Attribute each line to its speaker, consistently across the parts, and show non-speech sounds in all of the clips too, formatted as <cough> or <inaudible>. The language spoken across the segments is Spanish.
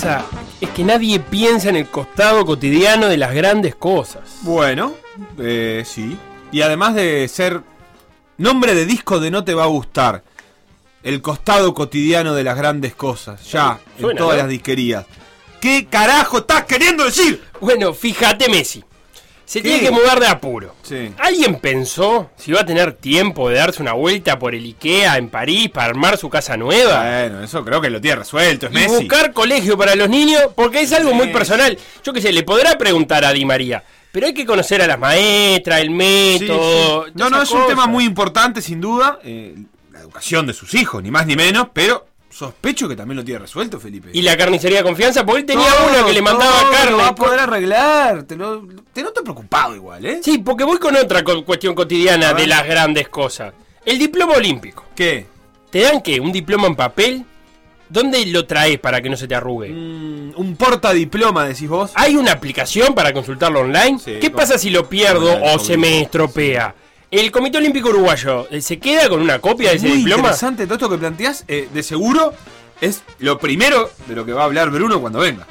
Speaker 1: Pasa? Es que nadie piensa en el costado cotidiano de las grandes cosas.
Speaker 2: Bueno, eh, sí. Y además de ser nombre de disco de No Te Va a Gustar, el costado cotidiano de las grandes cosas, ya, en todas
Speaker 1: ¿no?
Speaker 2: las disquerías. ¿Qué carajo estás queriendo decir?
Speaker 1: Bueno, fíjate Messi. Se
Speaker 2: ¿Qué?
Speaker 1: tiene que mudar de apuro.
Speaker 2: Sí.
Speaker 1: ¿Alguien pensó si va a tener tiempo de darse una vuelta por el Ikea en París para armar su casa nueva?
Speaker 2: Bueno, eso creo que lo tiene resuelto, es
Speaker 1: y
Speaker 2: Messi.
Speaker 1: buscar colegio para los niños, porque es algo muy personal. Yo qué sé, le podrá preguntar a Di María, pero hay que conocer a las maestras, el método.
Speaker 2: sí. No, no, es un tema muy importante, sin duda. eh, la educación de sus hijos, ni más ni menos, pero sospecho que también lo tiene resuelto, Felipe.
Speaker 1: Y la carnicería de confianza, porque él tenía
Speaker 2: Todo,
Speaker 1: uno que le mandaba
Speaker 2: todo
Speaker 1: carne.
Speaker 2: Lo va a poder arreglar. Te, lo, te noto preocupado igual, ¿eh?
Speaker 1: Sí, porque voy con otra co- cuestión cotidiana de las grandes cosas. El diploma olímpico.
Speaker 2: ¿Qué?
Speaker 1: ¿Te dan qué? ¿Un diploma en papel? ¿Dónde lo traes para que no se te arrugue?
Speaker 2: Mm, un portadiploma, decís vos.
Speaker 1: ¿Hay una aplicación para consultarlo online?
Speaker 2: Sí,
Speaker 1: ¿Qué pasa si lo pierdo o se me estropea? ¿El Comité Olímpico Uruguayo eh, se queda con una copia de ese
Speaker 2: Muy
Speaker 1: diploma?
Speaker 2: interesante todo esto que planteás. eh, de seguro es lo primero de lo que va a hablar Bruno cuando venga.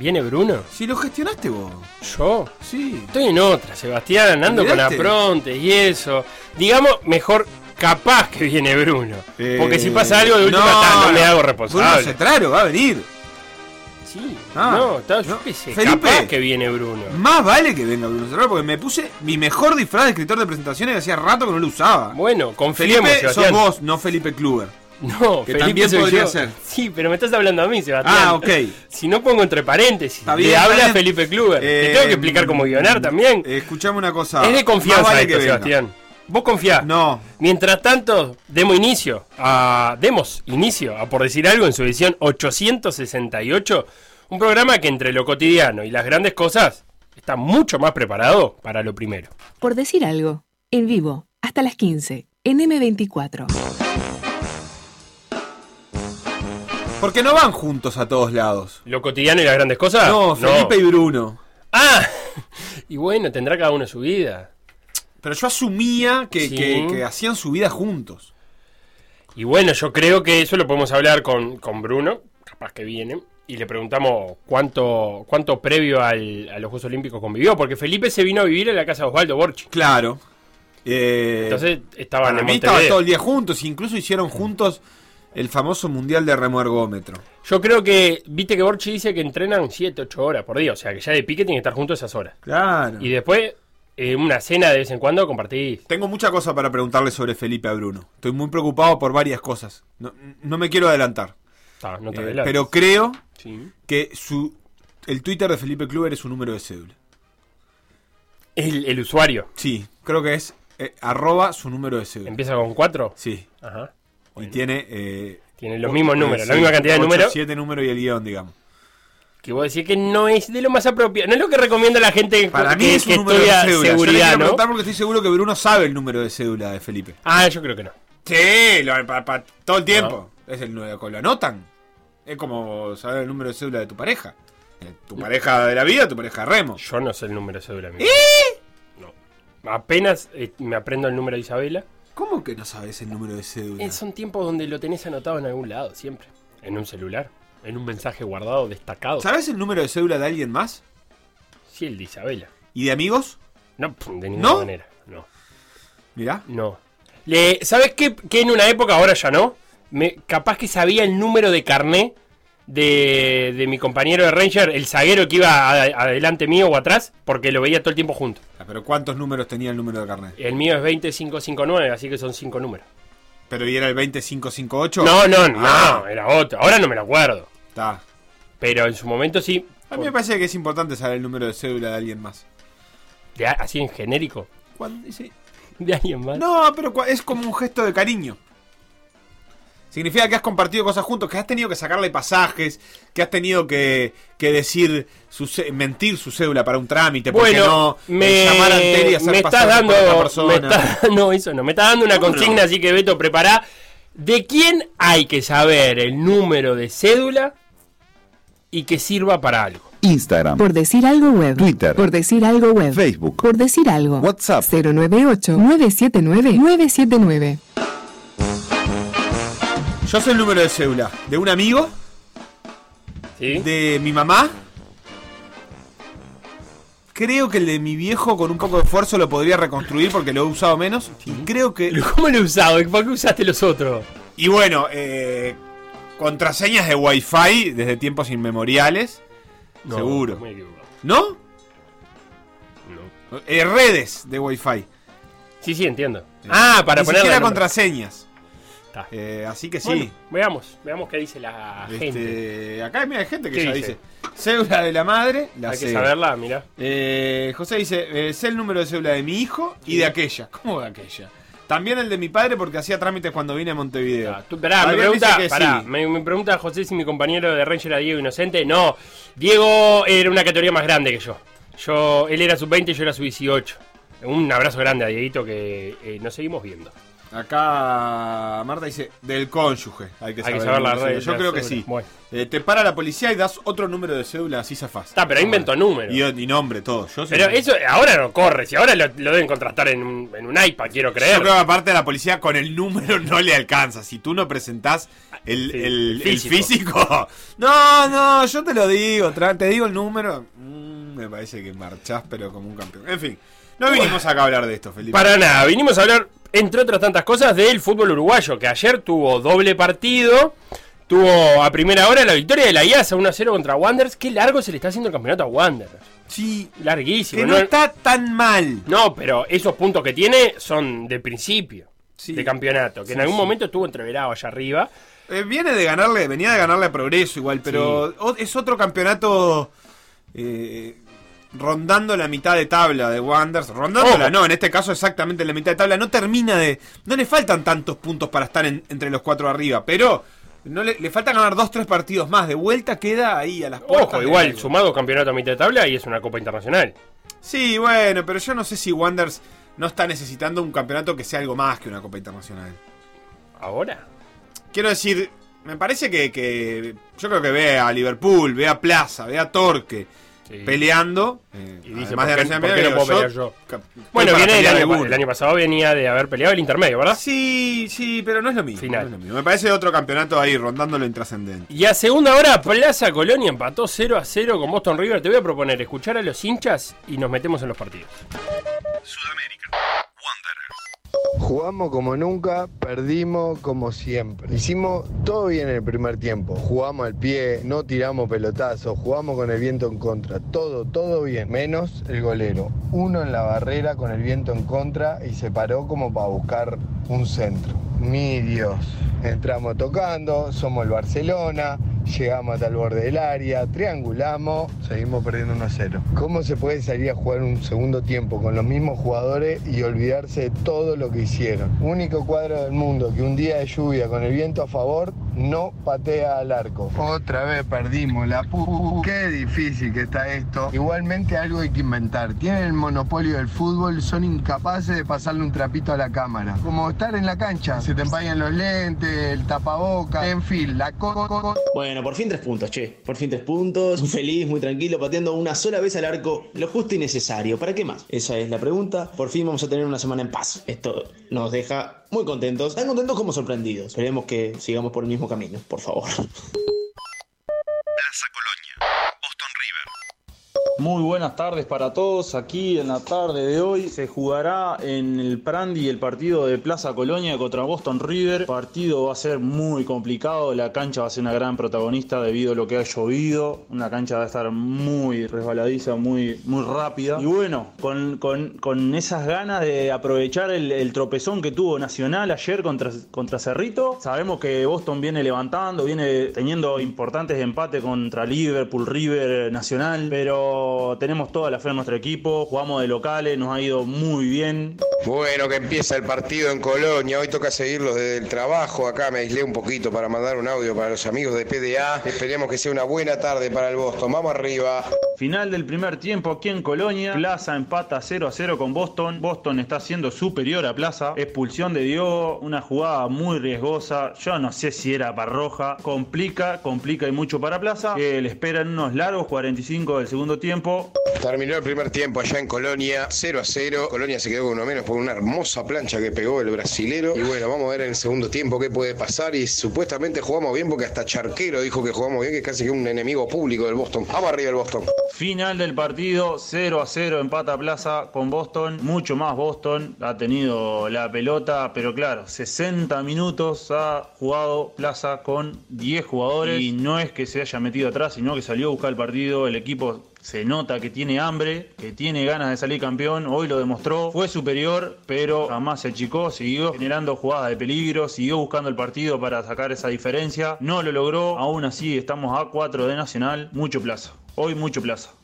Speaker 1: ¿Viene Bruno?
Speaker 2: Si lo gestionaste vos.
Speaker 1: ¿Yo?
Speaker 2: Sí.
Speaker 1: Estoy en otra, Sebastián, ando con aprontes y eso. Digamos, mejor capaz que viene Bruno. Porque
Speaker 2: Eh,
Speaker 1: si pasa algo de última ta, no, me hago
Speaker 2: Bruno
Speaker 1: responsable.
Speaker 2: Cetraro va a venir. Ah,
Speaker 1: no, está, yo
Speaker 2: no.
Speaker 1: qué sé,
Speaker 2: Felipe.
Speaker 1: capaz que viene Bruno.
Speaker 2: Más vale que venga Bruno Cetraro porque me puse mi mejor disfraz de escritor de presentaciones que hacía rato que no lo usaba.
Speaker 1: Bueno, confiemos,
Speaker 2: Felipe, sos vos, no Felipe Kluber.
Speaker 1: No,
Speaker 2: Que
Speaker 1: Felipe
Speaker 2: también
Speaker 1: soy
Speaker 2: podría
Speaker 1: yo.
Speaker 2: ser.
Speaker 1: Sí, pero me estás hablando a mí, Sebastián.
Speaker 2: Ah, ok.
Speaker 1: Si no pongo entre paréntesis,
Speaker 2: Está bien,
Speaker 1: le habla
Speaker 2: bien.
Speaker 1: Felipe Kluber. Te
Speaker 2: Eh,
Speaker 1: tengo que explicar cómo guionar también.
Speaker 2: Eh, escuchame una cosa.
Speaker 1: es de confianza
Speaker 2: vale
Speaker 1: esto,
Speaker 2: que.
Speaker 1: Sebastián. Vos confiás.
Speaker 2: No.
Speaker 1: Mientras tanto, demos inicio a. Demos inicio a por decir algo en su edición 868. Un programa que entre lo cotidiano y las grandes cosas está mucho más preparado para lo primero.
Speaker 3: Por decir algo. En vivo, hasta las 15, en M24.
Speaker 2: Porque no van juntos a todos lados.
Speaker 1: ¿Lo cotidiano y las grandes cosas?
Speaker 2: No, Felipe y Bruno.
Speaker 1: Ah, <laughs> y bueno, tendrá cada uno su vida.
Speaker 2: Pero yo asumía que,
Speaker 1: Sí.
Speaker 2: que- que hacían su vida juntos.
Speaker 1: Y bueno, yo creo que eso lo podemos hablar con, con Bruno, capaz que viene, y le preguntamos cuánto, cuánto previo al- a los Juegos Olímpicos convivió, porque Felipe se vino a vivir en la casa de Osvaldo Borchi.
Speaker 2: Claro. Eh,
Speaker 1: Entonces estaban
Speaker 2: para
Speaker 1: en
Speaker 2: mí estaban todo el día juntos. Incluso hicieron juntos el famoso mundial de remuergómetro.
Speaker 1: Yo creo que, viste que Borchi dice que entrenan 7, 8 horas por día, o sea que ya de pique tienen que estar juntos esas horas.
Speaker 2: Claro.
Speaker 1: Y después, eh, una cena de vez en cuando compartís.
Speaker 2: Tengo mucha cosa para preguntarle sobre Felipe a Bruno. Estoy muy preocupado por varias cosas. No, no me quiero adelantar.
Speaker 1: Ah, no te
Speaker 2: Eh, pero creo
Speaker 1: Sí.
Speaker 2: que su el Twitter de Felipe Kluber es su número de cédula.
Speaker 1: El, el usuario
Speaker 2: Sí, creo que es eh, arroba su número de cédula.
Speaker 1: empieza con 4.
Speaker 2: Sí.
Speaker 1: Ajá.
Speaker 2: Y tiene... eh,
Speaker 1: Tiene los mismos números, la misma cantidad de números.
Speaker 2: Siete números y el guion, digamos.
Speaker 1: Que vos decís que no es de lo más apropiado. No es lo que recomienda la gente
Speaker 2: Para
Speaker 1: que,
Speaker 2: mí es un
Speaker 1: que
Speaker 2: número de cédula. Yo le
Speaker 1: seguridad,
Speaker 2: preguntar porque estoy seguro que Bruno sabe el número de cédula de Felipe.
Speaker 1: Ah, yo creo que no.
Speaker 2: Sí, lo, pa- pa- todo el tiempo. Es el nuevo, lo anotan. Es como saber el número de cédula de tu pareja. Eh, Tu pareja de la vida, tu pareja remo.
Speaker 1: Yo no sé el número de cédula mío. No. Apenas eh, me aprendo el número de Isabela.
Speaker 2: ¿Cómo que no sabes el número de cédula?
Speaker 1: Eh, son tiempos donde lo tenés anotado en algún lado, siempre. En un celular. En un mensaje guardado, destacado.
Speaker 2: ¿Sabes el número de cédula de alguien más?
Speaker 1: Sí, el de Isabela.
Speaker 2: ¿Y de amigos?
Speaker 1: No, de ninguna
Speaker 2: ¿No?
Speaker 1: manera. No.
Speaker 2: Mirá.
Speaker 1: No. Le, ¿Sabes qué? Que en una época, ahora ya no. Me, capaz que sabía el número de carné de, de mi compañero de Ranger, el zaguero que iba a- adelante mío o atrás, porque lo veía todo el tiempo junto.
Speaker 2: Ah, Pero ¿cuántos números tenía el número de carnet?
Speaker 1: El mío es 20559, así que son cinco números.
Speaker 2: Pero ¿y era el 20558?
Speaker 1: No, no, no,
Speaker 2: Ah.
Speaker 1: era otro. Ahora no me lo acuerdo.
Speaker 2: Está.
Speaker 1: Pero en su momento sí.
Speaker 2: A mí me parece que es importante saber el número de cédula de alguien más.
Speaker 1: De- así en genérico. <laughs> De alguien más.
Speaker 2: No, pero es como un gesto de cariño. Significa que has compartido cosas juntos, que has tenido que sacarle pasajes, que has tenido que, que decir, su mentir su cédula para un trámite, porque
Speaker 1: Bueno,
Speaker 2: no
Speaker 1: me,
Speaker 2: eh, llamar a y hacer
Speaker 1: me estás dando,
Speaker 2: por otra persona.
Speaker 1: me está- <laughs> no, eso no, me está dando una
Speaker 2: ¿Cómo
Speaker 1: consigna,
Speaker 2: no?
Speaker 1: así que Beto, prepará. ¿De quién hay que saber el número de cédula y que sirva para algo?
Speaker 4: Instagram,
Speaker 3: Por decir algo web.
Speaker 4: Twitter.
Speaker 3: Por decir algo web.
Speaker 4: Facebook.
Speaker 3: Por decir algo.
Speaker 4: WhatsApp.
Speaker 3: 098-979-979.
Speaker 2: Yo sé el número de cédula de un amigo,
Speaker 1: ¿Sí?
Speaker 2: de mi mamá. Creo que el de mi viejo con un poco de esfuerzo lo podría reconstruir porque lo he usado menos. Y creo que...
Speaker 1: ¿Cómo lo he usado? ¿Para qué usaste los otros?
Speaker 2: Y bueno, eh, contraseñas de Wi-Fi desde tiempos inmemoriales.
Speaker 1: No,
Speaker 2: Seguro.
Speaker 1: me.
Speaker 2: ¿No?
Speaker 1: No.
Speaker 2: Eh, redes de Wi-Fi.
Speaker 1: Sí, sí, entiendo. Ah, para
Speaker 2: Ni
Speaker 1: poner
Speaker 2: siquiera contraseñas.
Speaker 1: Está.
Speaker 2: Eh, así que sí.
Speaker 1: Bueno, veamos, veamos qué dice la gente.
Speaker 2: Este, acá mira, hay gente que
Speaker 1: ¿Qué
Speaker 2: ya
Speaker 1: dice?
Speaker 2: dice. Cédula de la madre, la
Speaker 1: Hay que saberla, mira.
Speaker 2: Eh, José dice, eh, sé el número de cédula de mi hijo y de aquella. ¿Cómo de aquella? También el de mi padre porque hacía trámites cuando vine a Montevideo.
Speaker 1: Ah, tú- me pregunta,
Speaker 2: dice que
Speaker 1: pará,
Speaker 2: sí.
Speaker 1: me, me pregunta José si mi compañero de Ranger era Diego Inocente. No, Diego era una categoría más grande que yo. Yo, él era sub-20 y yo era sub-18. Un abrazo grande a Dieguito que eh, nos seguimos viendo.
Speaker 2: Acá Marta dice, del cónyuge. Hay que
Speaker 1: Hay que
Speaker 2: saber, el
Speaker 1: la
Speaker 2: número
Speaker 1: red.
Speaker 2: Yo creo que sí.
Speaker 1: Bueno.
Speaker 2: Eh, te para la policía y das otro número de cédula, así zafás.
Speaker 1: Está, pero ahí inventó números.
Speaker 2: Y, y nombre, todo. Yo
Speaker 1: Pero
Speaker 2: que-
Speaker 1: eso ahora no corre, si ahora lo, lo deben contratar en un, en un iPad, quiero
Speaker 2: Yo
Speaker 1: creer.
Speaker 2: creo que aparte de la policía con el número <laughs> no le alcanza. Si tú no presentás el,
Speaker 1: Sí,
Speaker 2: el-
Speaker 1: el
Speaker 2: el
Speaker 1: físico. <laughs>
Speaker 2: No, no, yo te lo digo. te digo el número. Mm, me parece que marchás, pero como un campeón. En fin, no vinimos acá a hablar de esto, Felipe.
Speaker 1: Para nada, vinimos a hablar, entre otras tantas cosas, del fútbol uruguayo, que ayer tuvo doble partido. Tuvo a primera hora la victoria de la IASA 1-0 contra Wanderers. Qué largo se le está haciendo el campeonato a Wanderers.
Speaker 2: Sí,
Speaker 1: Larguísimo.
Speaker 2: que no está tan mal.
Speaker 1: No, pero esos puntos que tiene son de principio
Speaker 2: Sí.
Speaker 1: de campeonato. Que en algún
Speaker 2: sí.
Speaker 1: momento estuvo entreverado allá arriba.
Speaker 2: Eh, viene de ganarle, venía de ganarle a Progreso igual, pero es otro campeonato eh, rondando la mitad de tabla de Wanderers. Rondándola,
Speaker 1: Ojo.
Speaker 2: no, en este caso exactamente la mitad de tabla. No termina de. No le faltan tantos puntos para estar en- entre los cuatro arriba, pero no le, le falta ganar dos, tres partidos más. De vuelta queda ahí a las puertas.
Speaker 1: Ojo, igual,
Speaker 2: algo.
Speaker 1: sumado campeonato a mitad de tabla y es una Copa Internacional.
Speaker 2: Sí, bueno, pero yo no sé si Wanderers no está necesitando un campeonato que sea algo más que una Copa Internacional.
Speaker 1: ¿Ahora?
Speaker 2: Quiero decir, me parece que, que yo creo que ve a Liverpool, ve a Plaza, ve a Torque
Speaker 1: Sí.
Speaker 2: peleando. eh,
Speaker 1: Y
Speaker 2: de
Speaker 1: ¿por qué-
Speaker 2: Nacional
Speaker 1: por qué
Speaker 2: Medio,
Speaker 1: no puedo pelear
Speaker 2: yo
Speaker 1: Bueno, viene del
Speaker 2: pelear
Speaker 1: año, el año pasado venía de haber peleado el intermedio, ¿verdad?
Speaker 2: Sí, sí, pero no es lo mismo.
Speaker 1: Final.
Speaker 2: no es lo mismo. Me parece otro campeonato ahí rondando lo intrascendente.
Speaker 1: Y a segunda hora, Plaza Colonia empató 0 a 0 con Boston River. Te voy a proponer escuchar a los hinchas y nos metemos en los partidos.
Speaker 5: Jugamos como nunca, perdimos como siempre. Hicimos todo bien en el primer tiempo. Jugamos al pie, no tiramos pelotazos, jugamos con el viento en contra. Todo, todo bien. Menos el golero. Uno en la barrera con el viento en contra y se paró como para buscar un centro. Mi Dios. Entramos tocando, somos el Barcelona, llegamos hasta el borde del área, triangulamos, seguimos perdiendo 1 a 0. ¿Cómo se puede salir a jugar un segundo tiempo con los mismos jugadores y olvidarse de todo lo que hicieron? Único cuadro del mundo que un día de lluvia con el viento a favor no patea al arco. Otra vez perdimos la pu. Qué difícil que está esto. Igualmente algo hay que inventar. Tienen el monopolio del fútbol, son incapaces de pasarle un trapito a la cámara. Como estar en la cancha, se te empañan los lentes, el tapaboca, en fin, la co...
Speaker 6: Bueno, por fin tres puntos, che. Por fin tres puntos. Feliz, muy tranquilo, pateando una sola vez al arco. Lo justo y necesario. ¿Para qué más? Esa es la pregunta. Por fin vamos a tener una semana en paz. Esto nos deja muy contentos. Tan contentos como sorprendidos. Esperemos que sigamos por el mismo camino, por favor.
Speaker 4: Muy buenas tardes para todos. Aquí en la tarde de hoy se jugará en el Prandi el partido de Plaza Colonia contra Boston River. El partido va a ser muy complicado. La cancha va a ser una gran protagonista debido a lo que ha llovido. Una cancha va a estar muy resbaladiza, muy, muy rápida. Y bueno, con, con- con esas ganas de aprovechar el, tropezón que tuvo Nacional ayer contra, contra Cerrito, sabemos que Boston viene levantando, viene teniendo importantes empates contra Liverpool, River, Nacional, pero tenemos toda la fe en nuestro equipo, jugamos de locales, nos ha ido muy bien.
Speaker 7: Bueno, que empieza el partido en Colonia. Hoy toca seguirlos desde el trabajo. Acá me aislé un poquito para mandar un audio para los amigos de PDA. Esperemos que sea una buena tarde para el Boston. Vamos arriba.
Speaker 4: Final del primer tiempo aquí en Colonia. Plaza empata 0 a 0 con Boston. Boston está siendo superior a Plaza. Expulsión de Diogo, una jugada muy riesgosa. Yo no sé si era para roja. Complica, complica y mucho para Plaza. Que le esperan unos largos 45 del segundo tiempo.
Speaker 7: Terminó el primer tiempo allá en Colonia, 0 a 0. Colonia se quedó con uno menos por una hermosa plancha que pegó el brasilero. Y bueno, vamos a ver en el segundo tiempo qué puede pasar. Y supuestamente jugamos bien porque hasta Charquero dijo que jugamos bien, que casi que un enemigo público del Boston. Vamos arriba el Boston.
Speaker 4: Final del partido, 0 a 0 empata Plaza con Boston. Mucho más Boston ha tenido la pelota, pero claro, 60 minutos ha jugado Plaza con 10 jugadores. Y no es que se haya metido atrás, sino que salió a buscar el partido. El equipo se nota que tiene hambre, que tiene ganas de salir campeón. Hoy lo demostró. Fue superior, pero jamás se achicó. Siguió generando jugadas de peligro, siguió buscando el partido para sacar esa diferencia. No lo logró. Aún así, estamos a 4 de Nacional. Mucho Plaza. Hoy mucho Plaza.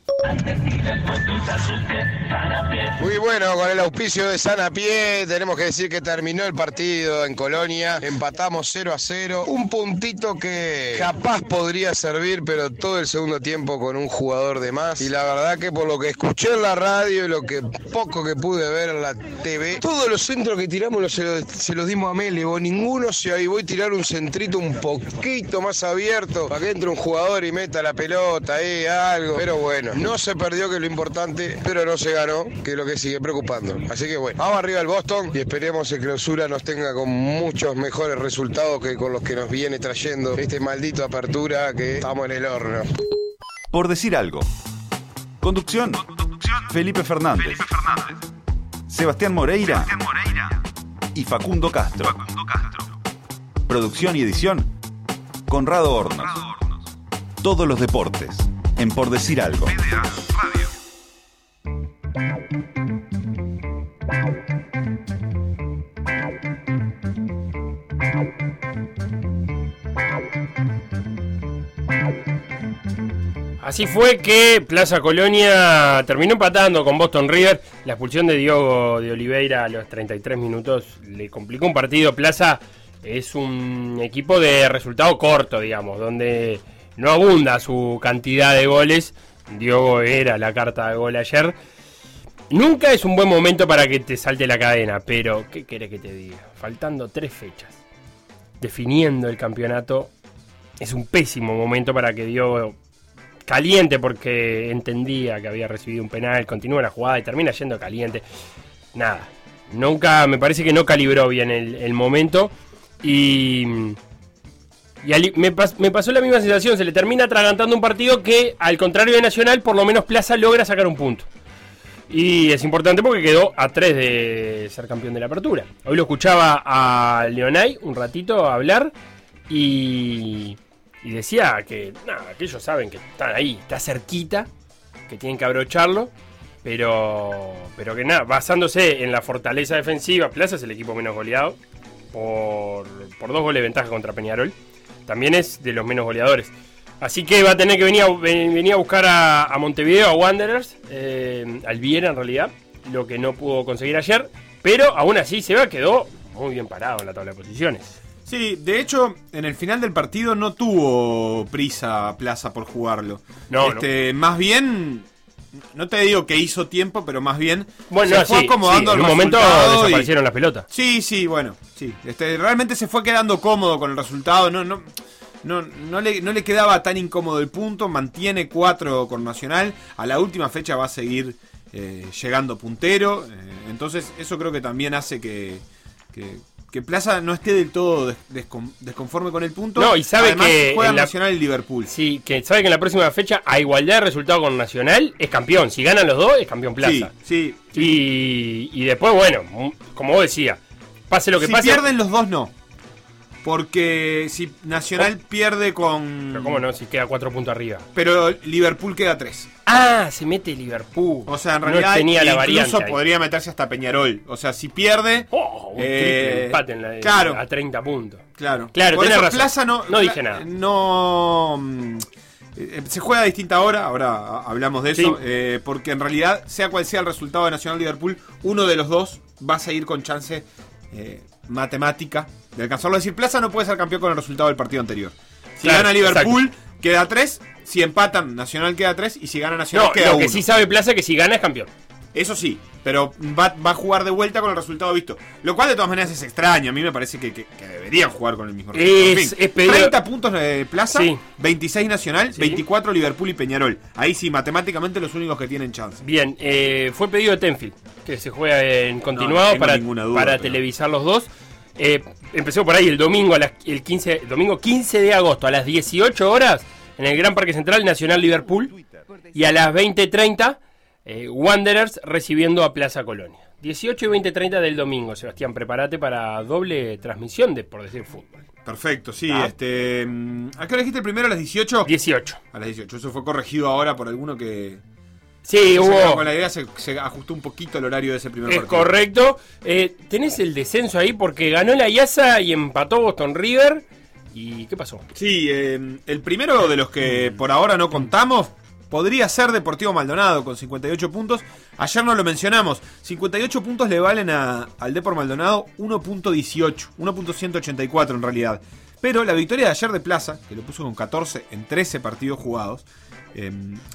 Speaker 7: Muy bueno, con el auspicio de San a Pie, tenemos que decir que terminó el partido en Colonia, empatamos 0 a 0, un puntito que capaz podría servir, pero todo el segundo tiempo con un jugador de más. Y la verdad que por lo que escuché en la radio y lo que poco que pude ver en la TV, todos los centros que tiramos los- se, los, dimos a Melevo, ninguno se avivó y tirar un centrito un poquito más abierto para que entre un jugador y meta la pelota, eh, algo. Pero bueno, no se perdió que es lo importante, pero no se ganó, que es lo que sigue preocupando. Así que bueno, vamos arriba el Boston y esperemos que clausura nos tenga con muchos mejores resultados que con los que nos viene trayendo este maldito apertura que estamos en el horno.
Speaker 8: Por decir algo. Conducción. Felipe Fernández. Sebastián Moreira. Y Facundo Castro. Producción y edición. Conrado Hornos. Todos los deportes. En Por decir algo.
Speaker 1: Así fue que Plaza Colonia terminó empatando con Boston River. La expulsión de Diogo de Oliveira a los 33 minutos le complicó un partido. Plaza es un equipo de resultado corto, digamos, donde no abunda su cantidad de goles. Diogo era la carta de gol ayer. Nunca es un buen momento para que te salte la cadena, pero ¿qué querés que te diga? Faltando tres fechas, definiendo el campeonato, es un pésimo momento para que Diogo caliente porque entendía que había recibido un penal, continúa la jugada y termina yendo caliente. Nada, nunca, me parece que no calibró bien el, el momento y, y me, pas- me pasó la misma sensación, se le termina atragantando un partido que al contrario de Nacional, por lo menos Plaza logra sacar un punto. Y es importante porque quedó a 3 de ser campeón de la apertura. Hoy lo escuchaba a Leonay un ratito hablar y, y decía que nada, que ellos saben que están ahí, está cerquita, que tienen que abrocharlo, pero, pero que nada, basándose en la fortaleza defensiva, Plaza es el equipo menos goleado por, por dos goles de ventaja contra Peñarol. También es de los menos goleadores. Así que va a tener que venir a, ven- venir a buscar a, a Montevideo, a Wanderers, eh, al Viera en realidad, lo que no pudo conseguir ayer. Pero aún así Seba quedó muy bien parado en la tabla de posiciones.
Speaker 2: Sí, de hecho, en el final del partido no tuvo prisa Plaza por jugarlo.
Speaker 1: No,
Speaker 2: este, Más bien, no te digo que hizo tiempo, pero más bien
Speaker 1: Bueno,
Speaker 2: se fue
Speaker 1: sí,
Speaker 2: acomodando
Speaker 1: sí, en un momento
Speaker 2: y-
Speaker 1: desaparecieron las pelotas.
Speaker 2: Sí, sí, bueno, sí. Este, realmente se fue quedando cómodo con el resultado. No, no, no, no, le, no le quedaba tan incómodo el punto. Mantiene 4 con Nacional. A la última fecha va a seguir eh, llegando puntero. eh, entonces, eso creo que también hace que, que, que Plaza no esté del todo des- descon- desconforme con el punto.
Speaker 1: No, y sabe
Speaker 2: Además,
Speaker 1: que
Speaker 2: juega
Speaker 1: en la-
Speaker 2: Nacional y Liverpool.
Speaker 1: Sí, que sabe que en la próxima fecha, a igualdad de resultado con Nacional, es campeón. Si ganan los dos, es campeón Plaza.
Speaker 2: Sí, sí.
Speaker 1: Y, y después, bueno, como vos decías, pase lo que
Speaker 2: si
Speaker 1: pase.
Speaker 2: pierden los dos, no. Porque si Nacional pierde con.
Speaker 1: Pero cómo no, si queda cuatro puntos arriba.
Speaker 2: Pero Liverpool queda tres.
Speaker 1: Ah, se mete Liverpool.
Speaker 2: O sea, en
Speaker 1: No
Speaker 2: realidad
Speaker 1: tenía la
Speaker 2: incluso podría meterse hasta Peñarol. O sea, si pierde.
Speaker 1: Oh, un
Speaker 2: eh,
Speaker 1: triple empate en la,
Speaker 2: claro.
Speaker 1: a 30 puntos.
Speaker 2: Claro.
Speaker 1: Claro,
Speaker 2: Por
Speaker 1: tenés
Speaker 2: eso
Speaker 1: razón.
Speaker 2: Plaza no.
Speaker 1: No dije nada.
Speaker 2: No. mm, eh, Se juega a distinta hora, ahora hablamos de eso,
Speaker 1: Sí.
Speaker 2: eh, porque en realidad, sea cual sea el resultado de Nacional Liverpool, uno de los dos va a seguir con chance eh, matemática de alcanzarlo. Es decir, Plaza no puede ser campeón con el resultado del partido anterior. Si
Speaker 1: Claro,
Speaker 2: gana Liverpool, queda 3, si empatan, Nacional queda 3, y si gana Nacional
Speaker 1: No,
Speaker 2: queda
Speaker 1: lo que
Speaker 2: 1.
Speaker 1: sí sabe Plaza es que si gana es campeón.
Speaker 2: Eso sí, pero va, va a jugar de vuelta con el resultado visto. Lo cual de todas maneras es extraño. A mí me parece que, que- que deberían jugar con el mismo resultado. En
Speaker 1: Es-
Speaker 2: fin,
Speaker 1: es pedir-
Speaker 2: 30 puntos de Plaza,
Speaker 1: Sí.
Speaker 2: 26 Nacional,
Speaker 1: Sí.
Speaker 2: 24 Liverpool y Peñarol. Ahí sí, matemáticamente los únicos que tienen chance.
Speaker 1: Bien, eh, fue pedido de Tenfield, que se juega en continuado
Speaker 2: no
Speaker 1: para,
Speaker 2: ninguna duda,
Speaker 1: para
Speaker 2: pero-
Speaker 1: televisar los dos. Eh, empezó por ahí el domingo, a las, el 15, domingo 15 de agosto, a las 18 horas, en el Gran Parque Central Nacional Liverpool. Y a las 20.30, eh, Wanderers recibiendo a Plaza Colonia. 18 y 20.30 del domingo, Sebastián, prepárate para doble transmisión de Por Decir Fútbol.
Speaker 2: Perfecto, sí.
Speaker 1: Ah.
Speaker 2: este mm, ¿A qué hora dijiste el primero? ¿A las 18?
Speaker 1: 18.
Speaker 2: A las 18. Eso fue corregido ahora por alguno que...
Speaker 1: Sí, hubo...
Speaker 2: Con la idea se, se ajustó un poquito el horario de ese primer
Speaker 1: Es
Speaker 2: partido.
Speaker 1: correcto. Eh, tenés el descenso ahí porque ganó la IASA y empató Boston River. ¿Y qué pasó?
Speaker 2: Sí, eh, el primero de los que por ahora no contamos podría ser Deportivo Maldonado con 58 puntos. Ayer no lo mencionamos. 58 puntos le valen a- al Depor Maldonado 1.18, 1.184 en realidad. Pero la victoria de ayer de Plaza, que lo puso con 14 en 13 partidos jugados, eh,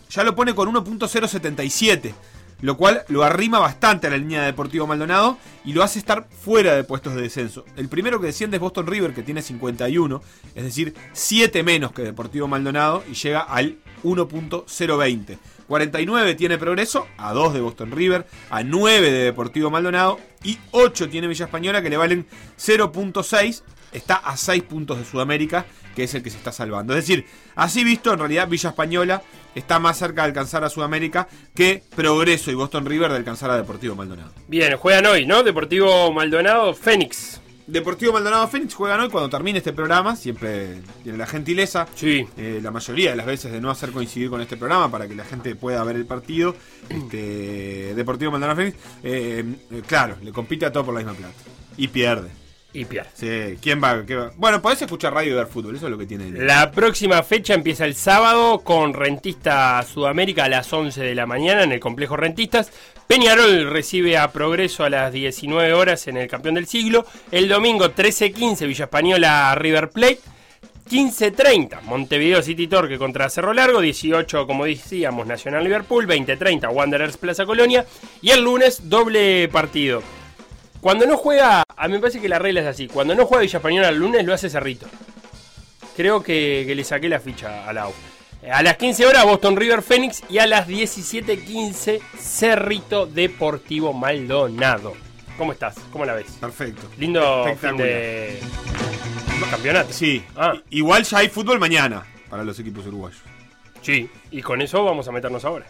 Speaker 2: ya lo pone con 1.077. Lo cual lo arrima bastante a la línea de Deportivo Maldonado y lo hace estar fuera de puestos de descenso. El primero que desciende es Boston River, que tiene 51, es decir, 7 menos que Deportivo Maldonado y llega al 1.020. 49 tiene progreso, a 2 de Boston River, a 9 de Deportivo Maldonado y 8 tiene Villa Española que le valen 0.6. Está a 6 puntos de Sudamérica, que es el que se está salvando. Es decir, así visto, en realidad Villa Española está más cerca de alcanzar a Sudamérica que Progreso y Boston River de alcanzar a Deportivo Maldonado.
Speaker 1: Bien, juegan hoy, ¿no? Deportivo Maldonado, Fénix.
Speaker 2: Deportivo Maldonado Fénix juegan hoy cuando termine este programa. Siempre tiene la gentileza,
Speaker 1: Sí.
Speaker 2: eh, la mayoría de las veces, de no hacer coincidir con este programa para que la gente pueda ver el partido. <clears throat> Este, Deportivo Maldonado Fénix, eh, eh, claro, le compite a todo por la misma plata. Y pierde.
Speaker 1: Y pierde.
Speaker 2: Sí, ¿quién va? ¿Qué va? Bueno, podés escuchar radio y ver fútbol, eso es lo que tiene.
Speaker 1: La próxima fecha empieza el sábado con Rentista Sudamérica a las 11 de la mañana en el complejo Rentistas. Peñarol recibe a Progreso a las 19 horas en el Campeón del Siglo. El domingo 13-15 Villa Española River Plate. 15.30 Montevideo City Torque contra Cerro Largo, 18 como decíamos Nacional Liverpool, 20.30 Wanderers Plaza Colonia y el lunes doble partido. Cuando no juega, a mí me parece que la regla es así, cuando no juega Villa Española el lunes lo hace Cerrito. Creo que, que le saqué la ficha a la U. A las 15 horas Boston River Phoenix y a las 17.15 Cerrito Deportivo Maldonado. ¿Cómo estás? ¿Cómo la ves?
Speaker 2: Perfecto.
Speaker 1: Lindo fin de campeonato.
Speaker 2: Sí,
Speaker 1: Ah.
Speaker 2: Igual ya hay fútbol mañana para los equipos uruguayos.
Speaker 1: Sí, y con eso vamos a meternos ahora.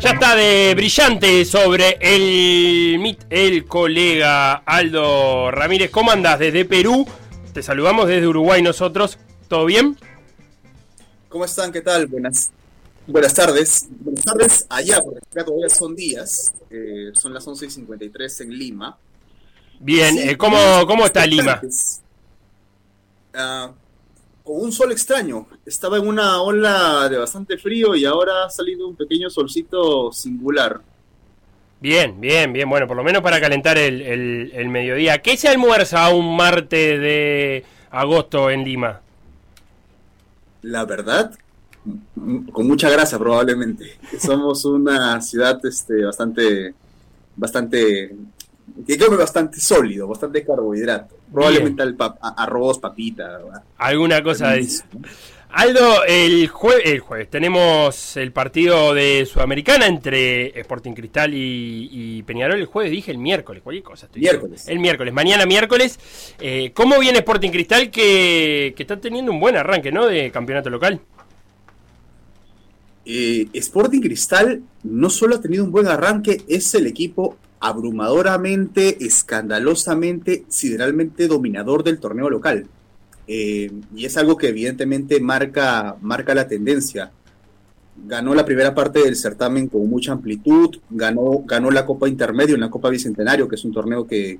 Speaker 1: Ya está de brillante sobre el MIT, el colega Aldo Ramírez. ¿Cómo andas desde Perú? Te saludamos desde Uruguay nosotros. ¿Todo bien?
Speaker 9: ¿Cómo están? ¿Qué tal? Buenas, buenas tardes. Buenas tardes allá, porque acá todavía son días. eh, son las 11.53 en Lima.
Speaker 1: Bien,
Speaker 9: Sí,
Speaker 1: eh, ¿cómo, ¿cómo está Lima?
Speaker 9: expectantes. Con un sol extraño. Estaba en una ola de bastante frío y ahora ha salido un pequeño solcito singular.
Speaker 1: Bien, bien, bien. Bueno, por lo menos para calentar el, el- el mediodía. ¿Qué se almuerza un martes de agosto en Lima?
Speaker 9: La verdad, con mucha grasa probablemente. Somos una ciudad este, bastante, bastante, que come bastante sólido, bastante carbohidrato. Probablemente al pap- arroz, papita. ¿verdad?
Speaker 1: Alguna cosa de eso. Aldo, el, jue el jueves tenemos el partido de Sudamericana entre Sporting Cristal y, y Peñarol. El jueves dije el miércoles, cualquier cosa. estoy
Speaker 9: Miércoles.
Speaker 1: diciendo. El miércoles, mañana miércoles. Eh, ¿Cómo viene Sporting Cristal que, que está teniendo un buen arranque, ¿no? De campeonato local.
Speaker 9: Eh, Sporting Cristal no solo ha tenido un buen arranque, es el equipo abrumadoramente, escandalosamente, sideralmente dominador del torneo local. Eh, y es algo que evidentemente marca, marca la tendencia. Ganó la primera parte del certamen con mucha amplitud, ganó, ganó la Copa Intermedio en la Copa Bicentenario, que es un torneo que,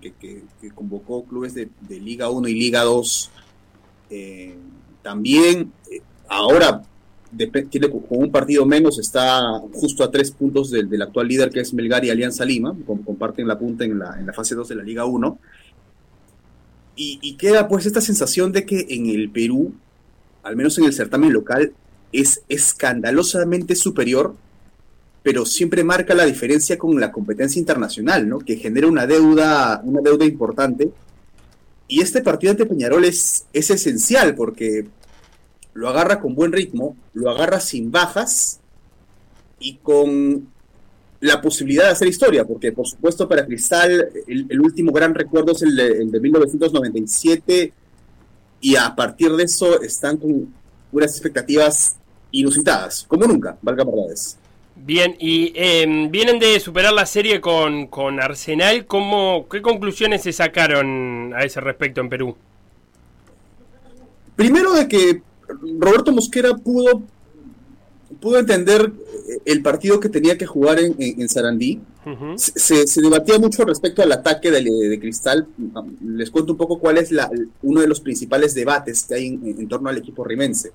Speaker 9: convocó clubes de, Liga 1 y Liga 2. Eh, también, eh, ahora tiene con un partido menos, está justo a tres puntos del, actual líder que es Melgar y Alianza Lima, com- comparten la punta en la, en la fase 2 de la Liga 1. Y, y queda pues esta sensación de que en el Perú, al menos en el certamen local, es escandalosamente superior, pero siempre marca la diferencia con la competencia internacional, ¿no? Que genera una deuda, una deuda importante. Y este partido ante Peñarol es, es esencial porque lo agarra con buen ritmo, lo agarra sin bajas y con la posibilidad de hacer historia, porque por supuesto para Cristal el, el último gran recuerdo es el de, el de 1997 y a partir de eso están con unas expectativas inusitadas, como nunca, valga verdades.
Speaker 1: Bien, y eh, vienen de superar la serie con, con Arsenal. ¿Cómo, ¿Qué conclusiones se sacaron a ese respecto en Perú?
Speaker 9: Primero de que Roberto Mosquera pudo, pudo entender el partido que tenía que jugar en, en- en Sarandí. Se, se- se debatía mucho respecto al ataque de, de Cristal. Les cuento un poco cuál es la, uno de los principales debates que hay en, en torno al equipo rimense,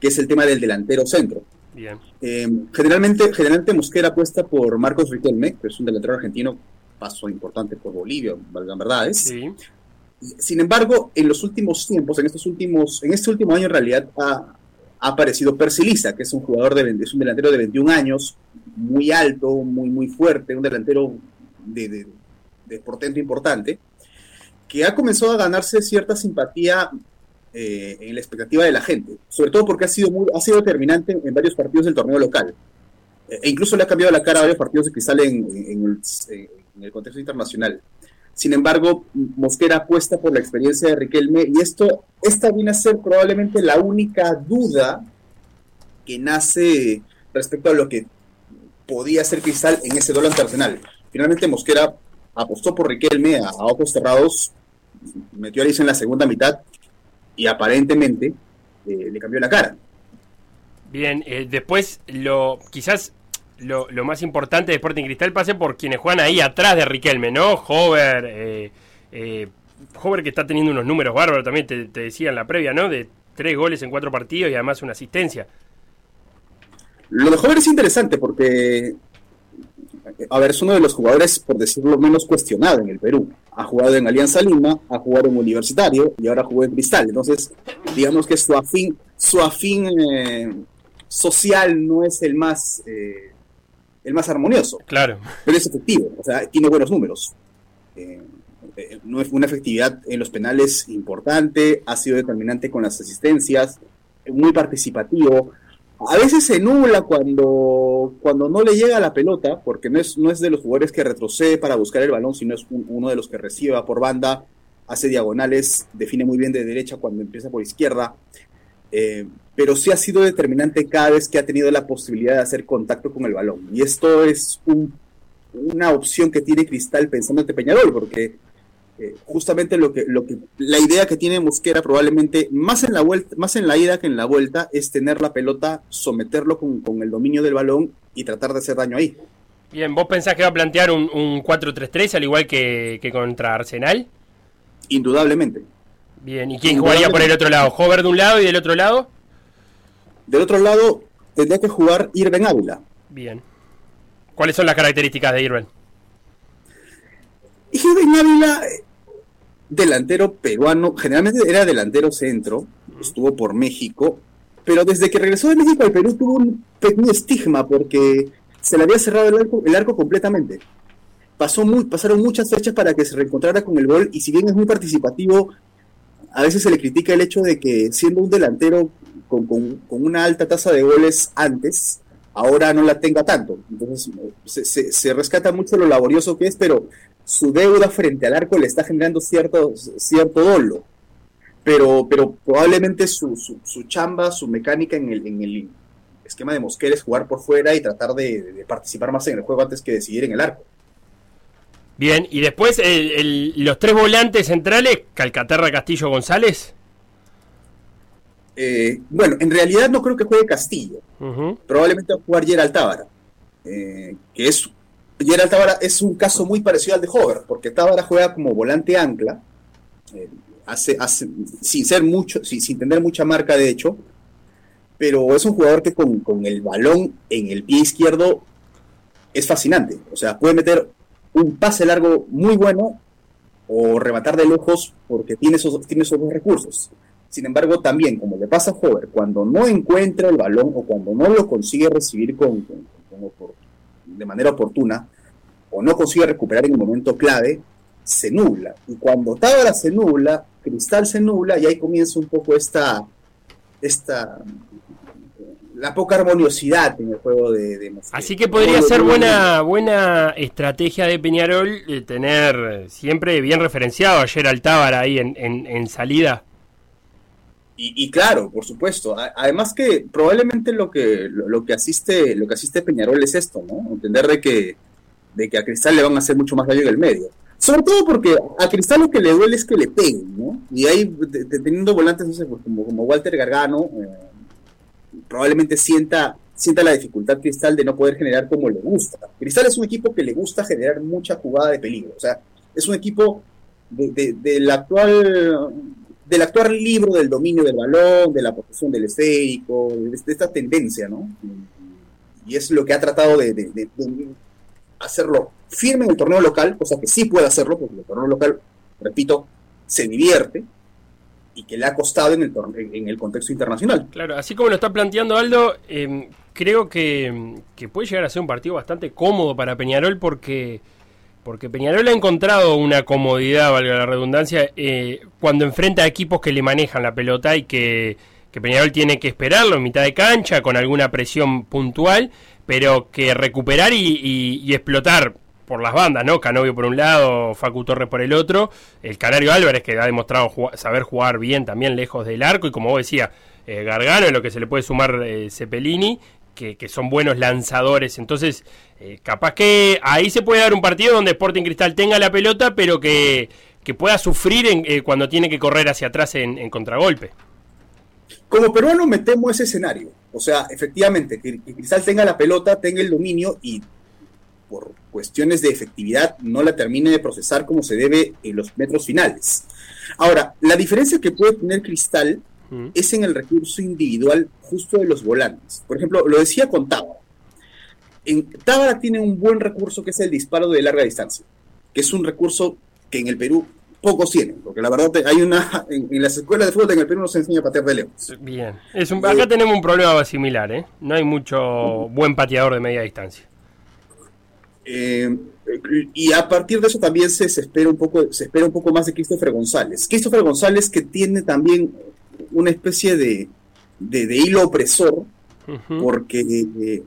Speaker 9: que es el tema del delantero centro.
Speaker 1: Bien.
Speaker 9: Eh, generalmente, generalmente Mosquera apuesta por Marcos Riquelme, que es un delantero argentino, paso importante por Bolivia, valgan verdades.
Speaker 1: Sí.
Speaker 9: Sin embargo, en los últimos tiempos, en estos últimos, en este último año en realidad ha, ha aparecido Persilisa, que es un jugador de 20 es un delantero de 21 años, muy alto, muy muy fuerte, un delantero de, portento importante, que ha comenzado a ganarse cierta simpatía eh, en la expectativa de la gente, sobre todo porque ha sido muy, ha sido determinante en varios partidos del torneo local. Eh, E incluso le ha cambiado la cara a varios partidos de cristal en el contexto internacional. Sin embargo, Mosquera apuesta por la experiencia de Riquelme y esto, esta viene a ser probablemente la única duda que nace respecto a lo que podía ser Cristal en ese duelo ante Arsenal. Finalmente Mosquera apostó por Riquelme a, a ojos cerrados, metió a Alice en la segunda mitad y aparentemente eh, le cambió la cara.
Speaker 1: Bien, eh, después lo quizás lo, lo más importante de Sporting Cristal pase por quienes juegan ahí atrás de Riquelme, ¿no? Hover, eh, eh, que está teniendo unos números bárbaros también, te, te decía en la previa, ¿no? De tres goles en cuatro partidos y además una asistencia.
Speaker 9: Lo de Hover es interesante porque, a ver, es uno de los jugadores, por decirlo menos, cuestionado en el Perú. Ha jugado en Alianza Lima, ha jugado en Universitario y ahora jugó en Cristal. Entonces, digamos que su afín, su afín eh, social no es el más, eh, el más armonioso.
Speaker 1: Claro.
Speaker 9: Pero es efectivo, o sea, tiene buenos números. Eh, eh, no es una efectividad en los penales importante, ha sido determinante con las asistencias, muy participativo. A veces se nubla cuando, cuando no le llega la pelota, porque no es, no es de los jugadores que retrocede para buscar el balón, sino es un- uno de los que recibe por banda, hace diagonales, define muy bien de derecha cuando empieza por izquierda. Eh, pero sí ha sido determinante cada vez que ha tenido la posibilidad de hacer contacto con el balón. Y esto es un- una opción que tiene Cristal pensando ante Peñarol, porque eh, justamente lo que, lo que, la idea que tiene Mosquera probablemente más en la vuelta, más en la ida que en la vuelta, es tener la pelota, someterlo con, con el dominio del balón y tratar de hacer daño ahí.
Speaker 1: Bien, ¿vos pensás que va a plantear un, un 4-3-3 al igual que, que contra Arsenal?
Speaker 9: Indudablemente.
Speaker 1: Bien, ¿y quién jugaría por el otro lado? ¿Hover de un lado y del otro lado?
Speaker 9: Del otro lado, tendría que jugar Irben Ávila.
Speaker 1: Bien. ¿Cuáles son las características de Irben?
Speaker 9: Irben Ávila, eh, delantero peruano, generalmente era delantero centro, estuvo por México, pero desde que regresó de México al Perú tuvo un pequeño estigma porque se le había cerrado el arco, el arco completamente. pasó muy, pasaron muchas fechas para que se reencontrara con el gol y si bien es muy participativo, a veces se le critica el hecho de que siendo un delantero con, con- una alta tasa de goles antes, ahora no la tenga tanto. Entonces se, se- se rescata mucho lo laborioso que es, pero su deuda frente al arco le está generando cierto, cierto dolo. Pero, pero probablemente su, su, su chamba, su mecánica en el, en el esquema de Mosquera es jugar por fuera y tratar de, de participar más en el juego antes que decidir en el arco.
Speaker 1: Bien, y después el- el- los tres volantes centrales, Calcaterra, Castillo, González.
Speaker 9: Eh, bueno, en realidad no creo que juegue Castillo. Probablemente va a jugar Gerald Tábara. eh, que es. Gerald Tábara es un caso muy parecido al de Hover, porque Tábara juega como volante ancla. eh, hace, hace, sin ser mucho, sin, sin tener mucha marca, de hecho. Pero es un jugador que con, con el balón en el pie izquierdo es fascinante. O sea, puede meter un pase largo muy bueno o rematar de lejos porque tiene esos, tiene esos dos recursos. Sin embargo, también, como le pasa a Hover, cuando no encuentra el balón o cuando no lo consigue recibir con, de manera oportuna o no consigue recuperar en el momento clave, se nubla. Y cuando Tábara se nubla, Cristal se nubla y ahí comienza un poco esta, esta la poca armoniosidad en el juego de, de Mosquera.
Speaker 1: Así que podría ser buena, buena estrategia de Peñarol eh, tener siempre bien referenciado a Gerald Tábara ahí en, en- en salida.
Speaker 9: Y, y claro, por supuesto. Además que probablemente lo que lo, lo que asiste lo que asiste Peñarol es esto, ¿no? Entender de que de que a Cristal le van a hacer mucho más daño en el medio. Sobre todo porque a Cristal lo que le duele es que le peguen, ¿no? Y ahí de- de- teniendo volantes no sé, pues, como, como Walter Gargano, eh, probablemente sienta sienta la dificultad Cristal de no poder generar como le gusta. Cristal es un equipo que le gusta generar mucha jugada de peligro. O sea, es un equipo de- de- del actual del actual libro del dominio del balón, de la posesión del esférico, de, de esta tendencia, ¿no? Y es lo que ha tratado de, de- de- de hacerlo firme en el torneo local, cosa que sí puede hacerlo, porque el torneo local, repito, se divierte y que le ha costado en el, en el contexto internacional.
Speaker 1: Claro, así como lo está planteando Aldo, eh, creo que, que puede llegar a ser un partido bastante cómodo para Peñarol porque, porque Peñarol ha encontrado una comodidad, valga la redundancia, eh, cuando enfrenta a equipos que le manejan la pelota y que, que Peñarol tiene que esperarlo en mitad de cancha con alguna presión puntual, pero que recuperar y, y- y explotar por las bandas, ¿no? Canovio por un lado, Facu Torres por el otro, el Canario Álvarez que ha demostrado saber jugar bien también lejos del arco y como vos decías, eh, Gargano, en lo que se le puede sumar eh, Cepelini, que, son buenos lanzadores. Entonces, eh, capaz que ahí se puede dar un partido donde Sporting Cristal tenga la pelota, pero que, que pueda sufrir en, eh, cuando tiene que correr hacia atrás en, en contragolpe.
Speaker 9: Como peruano me temo ese escenario. O sea, efectivamente, que Cristal tenga la pelota, tenga el dominio y por cuestiones de efectividad no la termine de procesar como se debe en los metros finales. Ahora, la diferencia que puede tener Cristal es en el recurso individual justo de los volantes. Por ejemplo, lo decía con Tábara. En, Tábara tiene un buen recurso que es el disparo de larga distancia, que es un recurso que en el Perú pocos tienen, porque la verdad hay una <laughs> en, en las escuelas de fútbol en el Perú no se enseña a patear de lejos.
Speaker 1: Bien. Es un, acá tenemos un problema similar, ¿eh? No hay mucho buen pateador de media distancia.
Speaker 9: Eh, y a partir de eso también se, se espera un poco se espera un poco más de Christopher González. Christopher González que tiene también una especie de, de, de hilo opresor porque eh,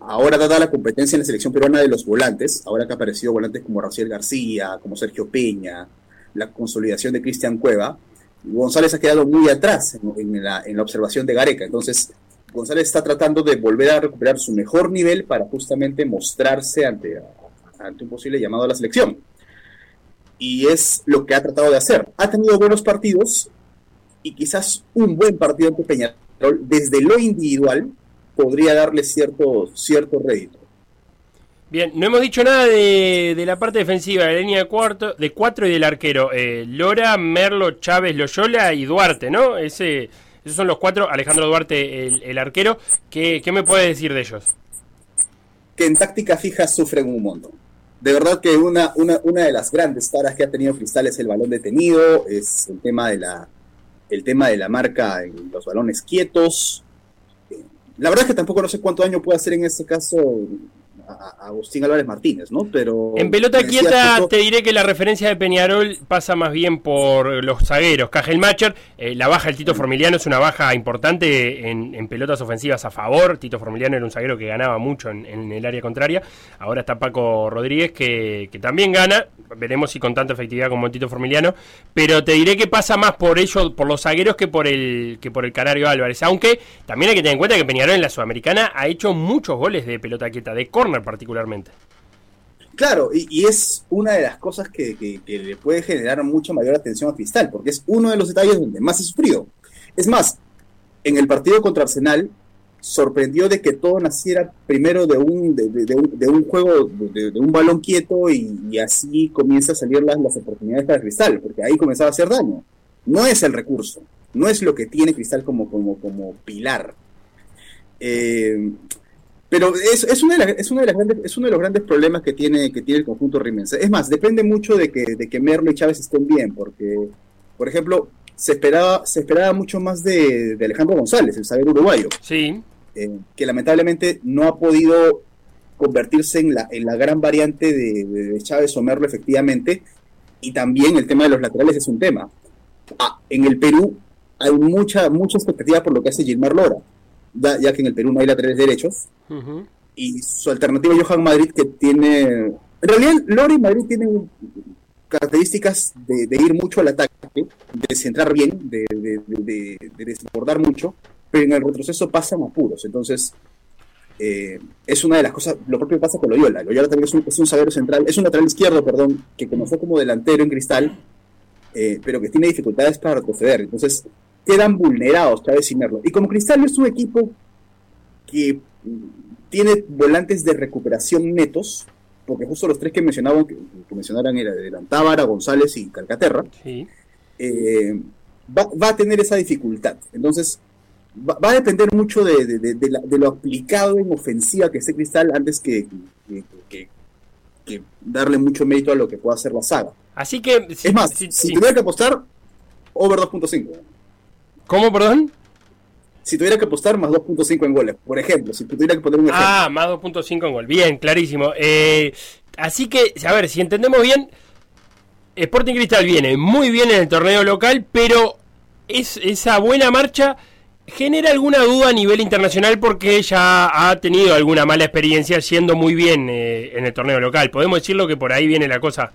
Speaker 9: ahora dada la competencia en la selección peruana de los volantes, ahora que ha aparecido volantes como Raciel García, como Sergio Peña, la consolidación de Cristian Cueva, González ha quedado muy atrás en, en la, en la observación de Gareca. Entonces, González está tratando de volver a recuperar su mejor nivel para justamente mostrarse ante, ante un posible llamado a la selección. Y es lo que ha tratado de hacer. Ha tenido buenos partidos y quizás un buen partido ante Peñarol desde lo individual podría darle cierto, cierto rédito.
Speaker 1: Bien, no hemos dicho nada de, de la parte defensiva, de la línea de cuarto, de cuatro y del arquero. Eh, Lora, Merlo, Chávez, Loyola y Duarte, ¿no? Ese, esos son los cuatro. Alejandro Duarte, el, arquero. ¿Qué, ¿Qué me puedes decir de ellos?
Speaker 9: Que en táctica fija sufren un montón. De verdad que una, una, una de las grandes taras que ha tenido Cristal es el balón detenido, es el tema de la, el tema de la marca en los balones quietos. La verdad es que tampoco no sé cuánto daño puede hacer en este caso a- a Agustín Álvarez Martínez, ¿no? Pero
Speaker 1: En pelota quieta te diré que la referencia de Peñarol pasa más bien por los zagueros. Cajelmacher, eh, la baja del Tito Formiliano es una baja importante en, en pelotas ofensivas a favor. Tito Formiliano era un zaguero que ganaba mucho en, en el área contraria. Ahora está Paco Rodríguez que, que también gana. Veremos si con tanta efectividad como el Tito Formiliano. Pero te diré que pasa más por ellos, por los zagueros que por el que por el Canario Álvarez. Aunque también hay que tener en cuenta que Peñarol en la Sudamericana ha hecho muchos goles de pelota quieta, de córner particularmente.
Speaker 9: Claro, y, es una de las cosas que, que- le puede generar mucha mayor atención a Cristal, porque es uno de los detalles donde más ha sufrido. Es más, en el partido contra Arsenal, sorprendió de que todo naciera primero de un, de, un, juego, de, un balón quieto, y, y así comienza a salir las, las oportunidades para Cristal, porque ahí comenzaba a hacer daño. No es el recurso, no es lo que tiene Cristal como, como, como pilar. Eh, pero es, es, una de las- es, una de las grandes, es uno de los grandes problemas que tiene, que tiene el conjunto rimense. Es más, depende mucho de que, de que Merlo y Chávez estén bien, porque, por ejemplo, se esperaba, se esperaba mucho más de, de Alejandro González, el saber uruguayo,
Speaker 1: Sí.
Speaker 9: eh, que lamentablemente no ha podido convertirse en la, en la gran variante de, de- de Chávez o Merlo efectivamente, y también el tema de los laterales es un tema. Ah, en el Perú hay mucha, mucha expectativa por lo que hace Gilmar Lora, ya, ya que en el Perú no hay laterales derechos, y su alternativa Johan Madrid que tiene en realidad Lora y Madrid tienen características de, de ir mucho al ataque de centrar bien de- de desbordar mucho pero en el retroceso pasan apuros. Entonces eh, es una de las cosas lo propio pasa con Loyola. Loyola también es un, es un zaguero central es un lateral izquierdo perdón que comenzó como delantero en Cristal eh, pero que tiene dificultades para retroceder. Entonces quedan vulnerados y Merlo y como Cristal es un equipo que tiene volantes de recuperación netos, porque justo los tres que mencionaban, que, que mencionaran era eran Tábara, González y Calcaterra,
Speaker 1: Sí.
Speaker 9: eh, va, va a tener esa dificultad. Entonces, va, va a depender mucho de, de- de- de la- de lo aplicado en ofensiva que esté Cristal antes que, que- que- que darle mucho mérito a lo que pueda hacer la saga.
Speaker 1: Así que.
Speaker 9: Es más, si
Speaker 1: sí.
Speaker 9: tuviera que apostar, over 2.5.
Speaker 1: ¿Cómo, perdón?
Speaker 9: Si tuviera que apostar, más 2.5 en goles. Por ejemplo, si tuviera que poner un ejemplo.
Speaker 1: Ah, más 2.5 en gol. Bien, clarísimo. Eh, así que, a ver, si entendemos bien, Sporting Cristal viene muy bien en el torneo local, pero es, esa buena marcha genera alguna duda a nivel internacional porque ya ha tenido alguna mala experiencia yendo muy bien eh, en el torneo local. ¿Podemos decirlo que por ahí viene la cosa?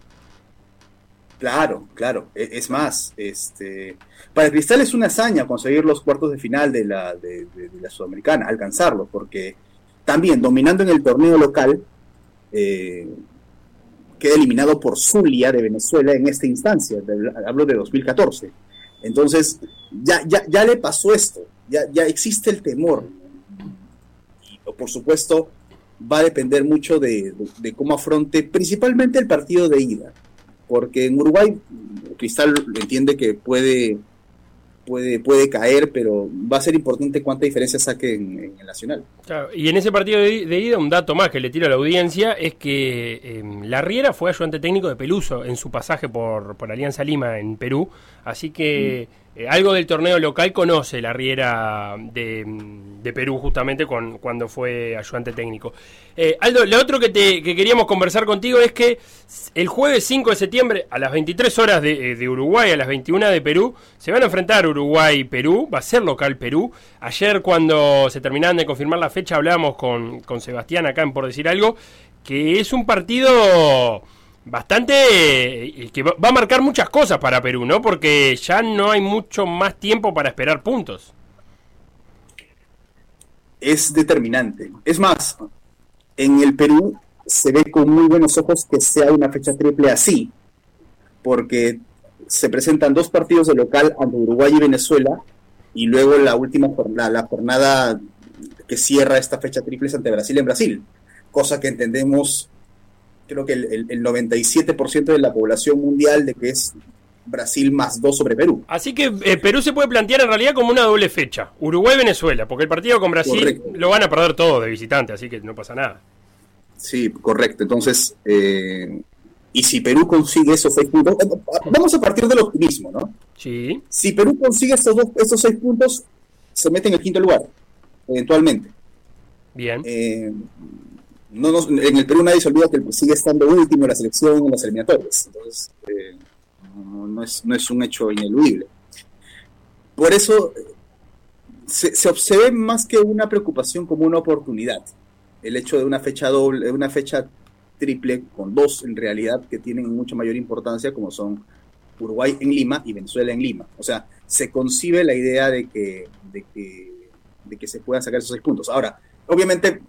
Speaker 9: Claro, claro. E- Es más, este, para Cristal es una hazaña conseguir los cuartos de final de la, de, la Sudamericana, alcanzarlo, porque también dominando en el torneo local, eh, queda eliminado por Zulia de Venezuela en esta instancia, de- hablo de 2014. Entonces, ya, ya, ya le pasó esto, ya, ya existe el temor. Y por supuesto, va a depender mucho de- de cómo afronte principalmente el partido de ida porque en Uruguay Cristal entiende que puede, puede, puede caer, pero va a ser importante cuánta diferencia saque en, el Nacional.
Speaker 1: Claro, y en ese partido de, ida, un dato más que le tiro a la audiencia es que eh, la Riera fue ayudante técnico de Peluso en su pasaje por, por Alianza Lima en Perú, así que eh, algo del torneo local conoce la Riera de, Perú justamente con, cuando fue ayudante técnico. Eh, Aldo, lo otro que, te, que queríamos conversar contigo es que el jueves 5 de septiembre a las 23 horas de, eh, de Uruguay, a las 21 de Perú, se van a enfrentar Uruguay y Perú, va a ser local Perú. Ayer cuando se terminaban de confirmar la fecha hablábamos con, con Sebastián acá en Por Decir Algo, que es un partido bastante eh, que va a marcar muchas cosas para Perú, ¿no? Porque ya no hay mucho más tiempo para esperar puntos.
Speaker 9: Es determinante. Es más, en el Perú se ve con muy buenos ojos que sea una fecha triple así, porque se presentan dos partidos de local ante Uruguay y Venezuela, y luego la última jornada, la jornada que cierra esta fecha triple es ante Brasil en Brasil, cosa que entendemos, creo que el, el- el 97% de la población mundial de que es Brasil más dos sobre Perú.
Speaker 1: Así que eh, Perú se puede plantear en realidad como una doble fecha. Uruguay-Venezuela, porque el partido con Brasil
Speaker 9: Correcto.
Speaker 1: lo van a perder todo de visitante, así que no pasa nada.
Speaker 9: Sí, correcto. Entonces, eh, y si Perú consigue esos seis puntos, eh, vamos a partir del optimismo, ¿no?
Speaker 1: Sí.
Speaker 9: Si Perú consigue estos, dos, estos seis puntos, se mete en el quinto lugar, eventualmente.
Speaker 1: Bien.
Speaker 9: Eh, no en el Perú nadie se olvida que sigue estando último la selección en las eliminatorias. Entonces, eh, no, es, no es un hecho ineludible. Por eso se, se observa más que una preocupación como una oportunidad. El hecho de una fecha doble, una fecha triple con dos en realidad que tienen mucha mayor importancia como son Uruguay en Lima y Venezuela en Lima. O sea, se concibe la idea de que, de que, de que se puedan sacar esos seis puntos. Ahora, obviamente,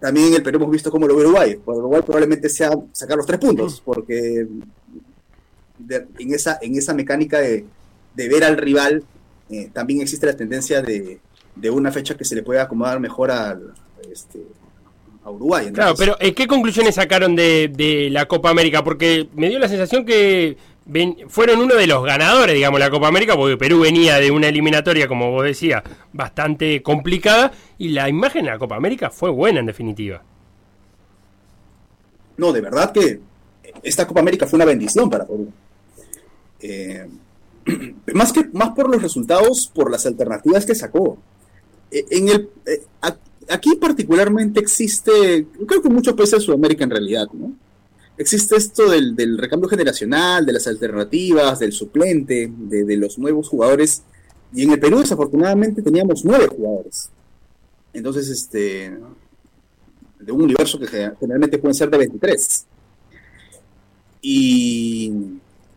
Speaker 9: también en el Perú hemos visto cómo lo ve Uruguay. Por Uruguay probablemente sea sacar los tres puntos, porque de- en, esa, en esa mecánica de, de ver al rival eh, también existe la tendencia de, de una fecha que se le puede acomodar mejor al, este, a Uruguay.
Speaker 1: Claro, pero ¿eh, ¿qué conclusiones sacaron de, de la Copa América? Porque me dio la sensación que fueron uno de los ganadores, digamos, la Copa América, porque Perú venía de una eliminatoria, como vos decías, bastante complicada, y la imagen de la Copa América fue buena en definitiva.
Speaker 9: No, de verdad que esta Copa América fue una bendición para Perú. Eh, <clears throat> más, que, más por los resultados, por las alternativas que sacó. Eh, En el, eh, aquí particularmente existe, creo que muchos países de Sudamérica en realidad, ¿no? Existe esto del, del recambio generacional, de las alternativas, del suplente, de, los nuevos jugadores. Y en el Perú, desafortunadamente, teníamos nueve jugadores. Entonces, este, de un universo que ge- generalmente pueden ser de 23. Y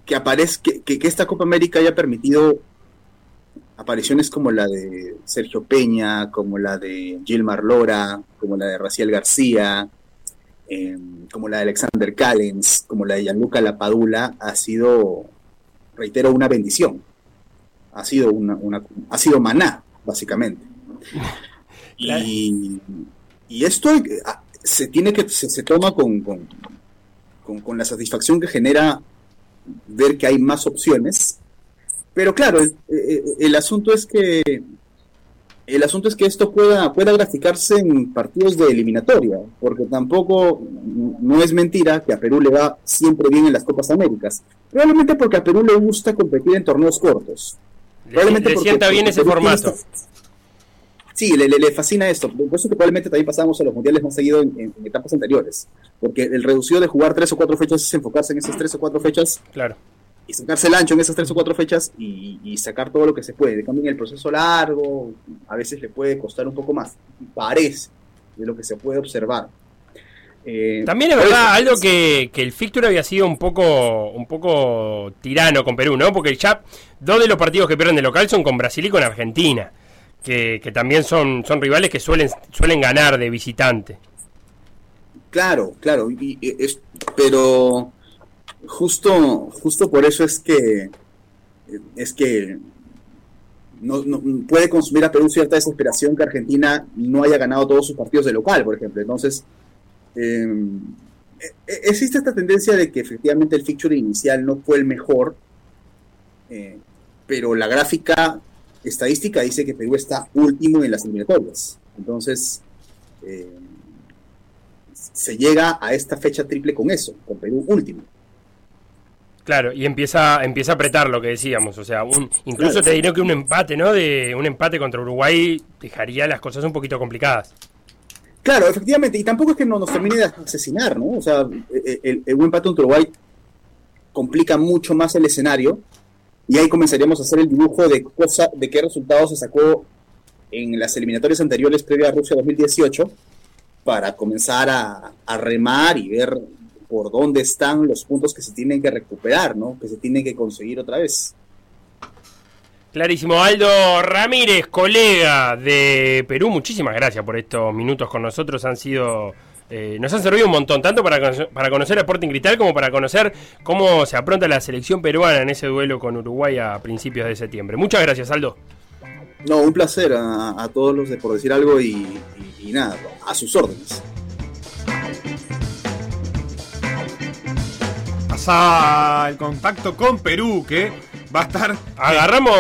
Speaker 9: que aparezca, que- que esta Copa América haya permitido apariciones como la de Sergio Peña, como la de Gilmar Lora, como la de Raciel García, eh, como la de Alexander Callens, como la de Gianluca Lapadula, ha sido, reitero, una bendición. Ha sido una, una- ha sido maná, básicamente. <laughs> Y, y esto eh, ah, se tiene que, se, se toma con, con, con- con la satisfacción que genera ver que hay más opciones. Pero claro, el, eh, el asunto es que el asunto es que esto pueda, pueda graficarse en partidos de eliminatoria, porque tampoco no es mentira que a Perú le va siempre bien en las Copas Américas. Probablemente porque a Perú le gusta competir en torneos cortos.
Speaker 1: Le,
Speaker 9: Probablemente
Speaker 1: le
Speaker 9: porque-
Speaker 1: sienta bien ese
Speaker 9: Perú
Speaker 1: formato.
Speaker 9: esta- Sí, le, le- le fascina esto. Por eso que probablemente también pasamos a los mundiales más seguido en, en- en etapas anteriores. Porque el reducido de jugar tres o cuatro fechas es enfocarse en esas tres o cuatro fechas
Speaker 1: Claro.
Speaker 9: Y sacarse el ancho en esas tres o cuatro fechas y, y sacar todo lo que se puede. De cambio, en el proceso largo, a veces le puede costar un poco más. Parece de lo que se puede observar. Eh,
Speaker 1: También es verdad algo que, que el fixture había sido un poco un poco tirano con Perú, ¿no? Porque ya dos de los partidos que pierden de local son con Brasil y con Argentina, que, que también son, son rivales que suelen, suelen ganar de visitante.
Speaker 9: Claro, claro, y- y es, pero justo, justo por eso es que es que no, puede consumir a Perú cierta desesperación que Argentina no haya ganado todos sus partidos de local, por ejemplo. Entonces, eh, e- existe esta tendencia de que efectivamente el fixture inicial no fue el mejor, eh, pero la gráfica estadística dice que Perú está último en las eliminatorias. Entonces, eh, se llega a esta fecha triple con eso, con Perú último.
Speaker 1: Claro, y empieza, empieza a apretar lo que decíamos. O sea, un, incluso te diré que un empate, ¿no? De un empate contra Uruguay dejaría las cosas un poquito complicadas.
Speaker 9: Claro, efectivamente, y tampoco es que no nos termine de asesinar, ¿no? O sea, el, el, el buen empate contra Uruguay complica mucho más el escenario y ahí comenzaríamos a hacer el dibujo de cosa, de qué resultados se sacó en las eliminatorias anteriores previa a Rusia 2018 para comenzar a, a remar y ver por dónde están los puntos que se tienen que recuperar, ¿no? Que se tienen que conseguir otra vez.
Speaker 1: Clarísimo. Aldo Ramírez, colega de Perú, muchísimas gracias por estos minutos con nosotros. Han sido. eh, nos han servido un montón, tanto para, conocer- para conocer a Sporting Cristal como para conocer cómo se apronta la selección peruana en ese duelo con Uruguay a principios de septiembre. Muchas gracias, Aldo.
Speaker 9: No, un placer a, a todos los de por decir algo y, y- y nada, a sus órdenes.
Speaker 2: Pasa el contacto con Perú, que va a estar.
Speaker 1: Agarramos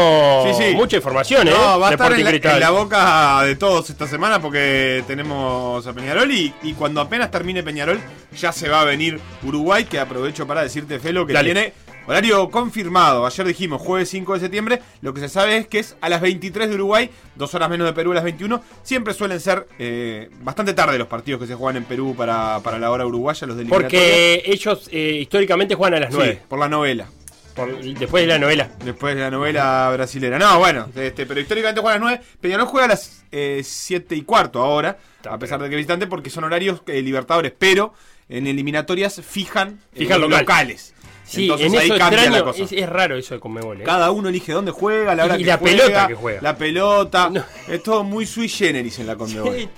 Speaker 2: Sí, sí.
Speaker 1: mucha información, ¿eh?
Speaker 2: No, va a estar en la, en la boca de todos esta semana porque tenemos a Peñarol y, y cuando apenas termine Peñarol ya se va a venir Uruguay, que aprovecho para decirte, Felo, que
Speaker 1: Dale.
Speaker 2: tiene Horario confirmado. Ayer dijimos jueves 5 de septiembre. Lo que se sabe es que es a las 23 de Uruguay, dos horas menos de Perú a las 21. Siempre suelen ser eh, bastante tarde los partidos que se juegan en Perú para, para la hora uruguaya, los de
Speaker 1: Porque ellos eh, históricamente juegan a las 9.
Speaker 2: Sí, por la novela.
Speaker 1: Por- después de la novela.
Speaker 2: Después de la novela brasilera. No, bueno, este, pero históricamente juega a las 9. Peñarol juega a las 7 y cuarto ahora, a pesar de que visitante, porque son horarios eh, libertadores. Pero en eliminatorias fijan, eh,
Speaker 1: Fijan local.
Speaker 2: locales.
Speaker 1: Sí,
Speaker 2: Entonces
Speaker 1: en
Speaker 2: ahí
Speaker 1: eso
Speaker 2: cambia
Speaker 1: extraño,
Speaker 2: la cosa.
Speaker 1: Es, es raro eso de Conmebol. ¿eh?
Speaker 2: Cada uno elige dónde juega, la hora
Speaker 1: Y
Speaker 2: que
Speaker 1: la
Speaker 2: juega,
Speaker 1: pelota que juega.
Speaker 2: La pelota. Es todo muy sui generis en la Conmebol.
Speaker 1: Sí,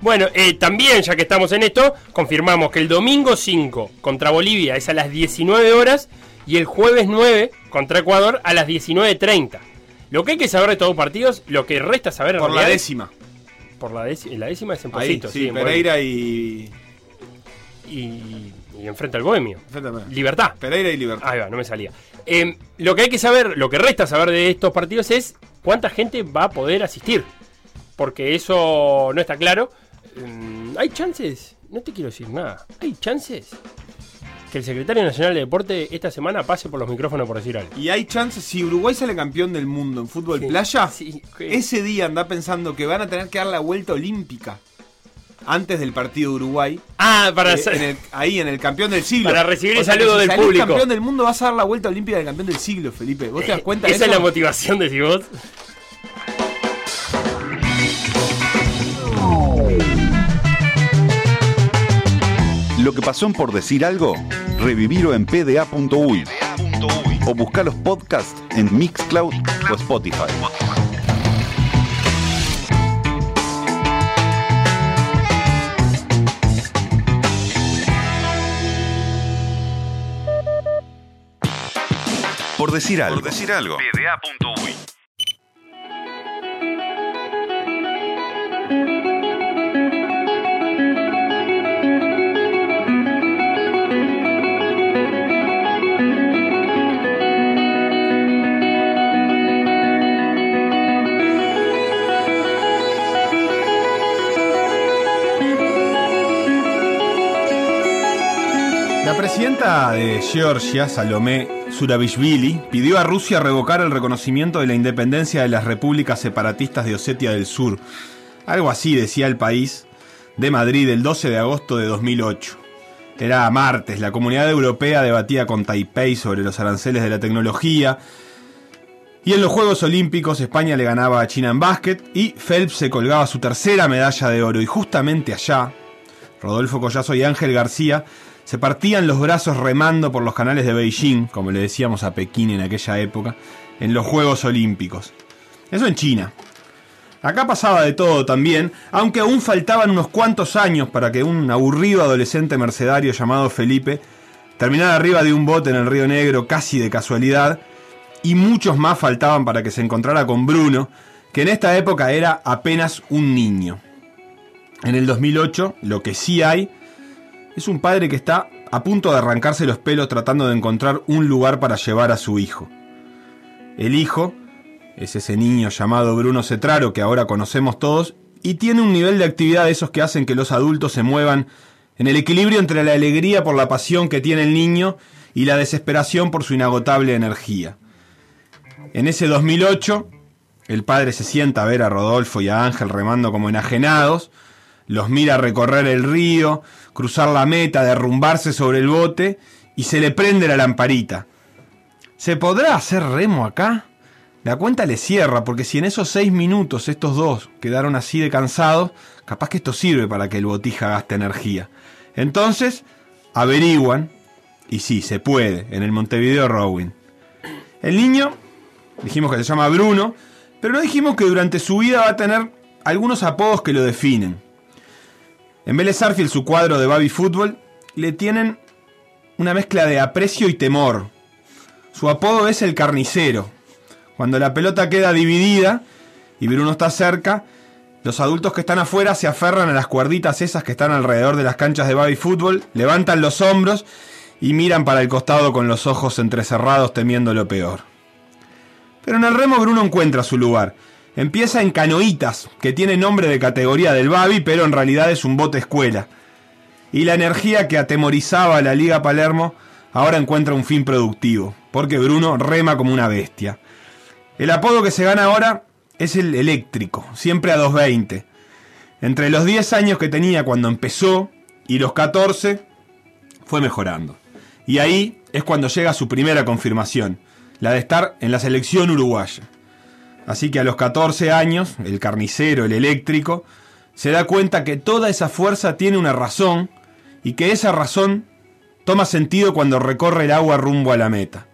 Speaker 1: Bueno, eh, también, ya que estamos en esto, confirmamos que el domingo 5 contra Bolivia es a las 19 horas y el jueves 9 contra Ecuador a las 19.30. Lo que hay que saber de todos los partidos, lo que resta saber en
Speaker 2: Por la décima.
Speaker 1: Por la décima, la décima es en
Speaker 2: sí,
Speaker 1: en
Speaker 2: Pereira y.
Speaker 1: y, y enfrenta al Bohemio. Libertad.
Speaker 2: Pereira y Libertad.
Speaker 1: Ahí va, no me salía. Eh, lo que hay que saber, lo que resta saber de estos partidos es cuánta gente va a poder asistir. Porque eso no está claro. Mm, ¿Hay chances? No te quiero decir nada. ¿Hay chances? Que el secretario nacional de deporte esta semana pase por los micrófonos por decir algo.
Speaker 2: Y hay chances, si Uruguay sale campeón del mundo en fútbol
Speaker 1: Sí,
Speaker 2: playa,
Speaker 1: sí,
Speaker 2: ese día anda pensando que van a tener que dar la vuelta olímpica antes del partido de Uruguay.
Speaker 1: Ah, para
Speaker 2: Eh,
Speaker 1: hacer-
Speaker 2: en el- ahí en el campeón del siglo.
Speaker 1: Para recibir el
Speaker 2: sea,
Speaker 1: saludo
Speaker 2: si
Speaker 1: del
Speaker 2: salís
Speaker 1: público.
Speaker 2: campeón del mundo vas a dar la vuelta olímpica del campeón del siglo, Felipe. ¿Vos te das cuenta de
Speaker 1: Esa
Speaker 2: eso?
Speaker 1: es la motivación de si vos.
Speaker 8: Lo que pasó en por decir algo, revivirlo en pda.uy o buscar los podcasts en Mixcloud o Spotify. Por decir algo. Por decir algo. pda.uy.
Speaker 2: La presidenta de Georgia, Salomé Zurabishvili, pidió a Rusia revocar el reconocimiento de la independencia de las repúblicas separatistas de Osetia del Sur. Algo así decía el país de Madrid el 12 de agosto de 2008. Era martes, la comunidad europea debatía con Taipei sobre los aranceles de la tecnología. Y en los Juegos Olímpicos España le ganaba a China en básquet y Phelps se colgaba su tercera medalla de oro. Y justamente allá, Rodolfo Collazo y Ángel García se partían los brazos remando por los canales de Beijing, como le decíamos a Pekín en aquella época, en los Juegos Olímpicos. Eso en China. Acá pasaba de todo también, aunque aún faltaban unos cuantos años para que un aburrido adolescente mercedario llamado Felipe terminara arriba de un bote en el Río Negro casi de casualidad, y muchos más faltaban para que se encontrara con Bruno, que en esta época era apenas un niño. En el 2008, lo que sí hay es un padre que está a punto de arrancarse los pelos tratando de encontrar un lugar para llevar a su hijo. El hijo es ese niño llamado Bruno Cetraro que ahora conocemos todos y tiene un nivel de actividad de esos que hacen que los adultos se muevan en el equilibrio entre la alegría por la pasión que tiene el niño y la desesperación por su inagotable energía. En ese 2008, el padre se sienta a ver a Rodolfo y a Ángel remando como enajenados, los mira recorrer el río, cruzar la meta, derrumbarse sobre el bote y se le prende la lamparita. ¿Se podrá hacer remo acá? La cuenta le cierra, porque si en esos seis minutos estos dos quedaron así de cansados, capaz que esto sirve para que el botija gaste energía. Entonces, averiguan, y sí, se puede, en el Montevideo Rowing. El niño, dijimos que se llama Bruno, pero no dijimos que durante su vida va a tener algunos apodos que lo definen. En Vélez Arfield, su cuadro de Baby Fútbol, le tienen una mezcla de aprecio y temor. Su apodo es el carnicero. Cuando la pelota queda dividida y Bruno está cerca, los adultos que están afuera se aferran a las cuerditas esas que están alrededor de las canchas de baby fútbol, levantan los hombros y miran para el costado con los ojos entrecerrados temiendo lo peor. Pero en el remo Bruno encuentra su lugar. Empieza en canoitas, que tiene nombre de categoría del baby, pero en realidad es un bote escuela. Y la energía que atemorizaba a la Liga Palermo ahora encuentra un fin productivo. porque Bruno rema como una bestia. El apodo que se gana ahora es el eléctrico, siempre a 220. Entre los 10 años que tenía cuando empezó y los 14, fue mejorando. Y ahí es cuando llega su primera confirmación, la de estar en la selección uruguaya. Así que a los 14 años, el carnicero, el eléctrico, se da cuenta que toda esa fuerza tiene una razón y que esa razón toma sentido cuando recorre el agua rumbo a la meta.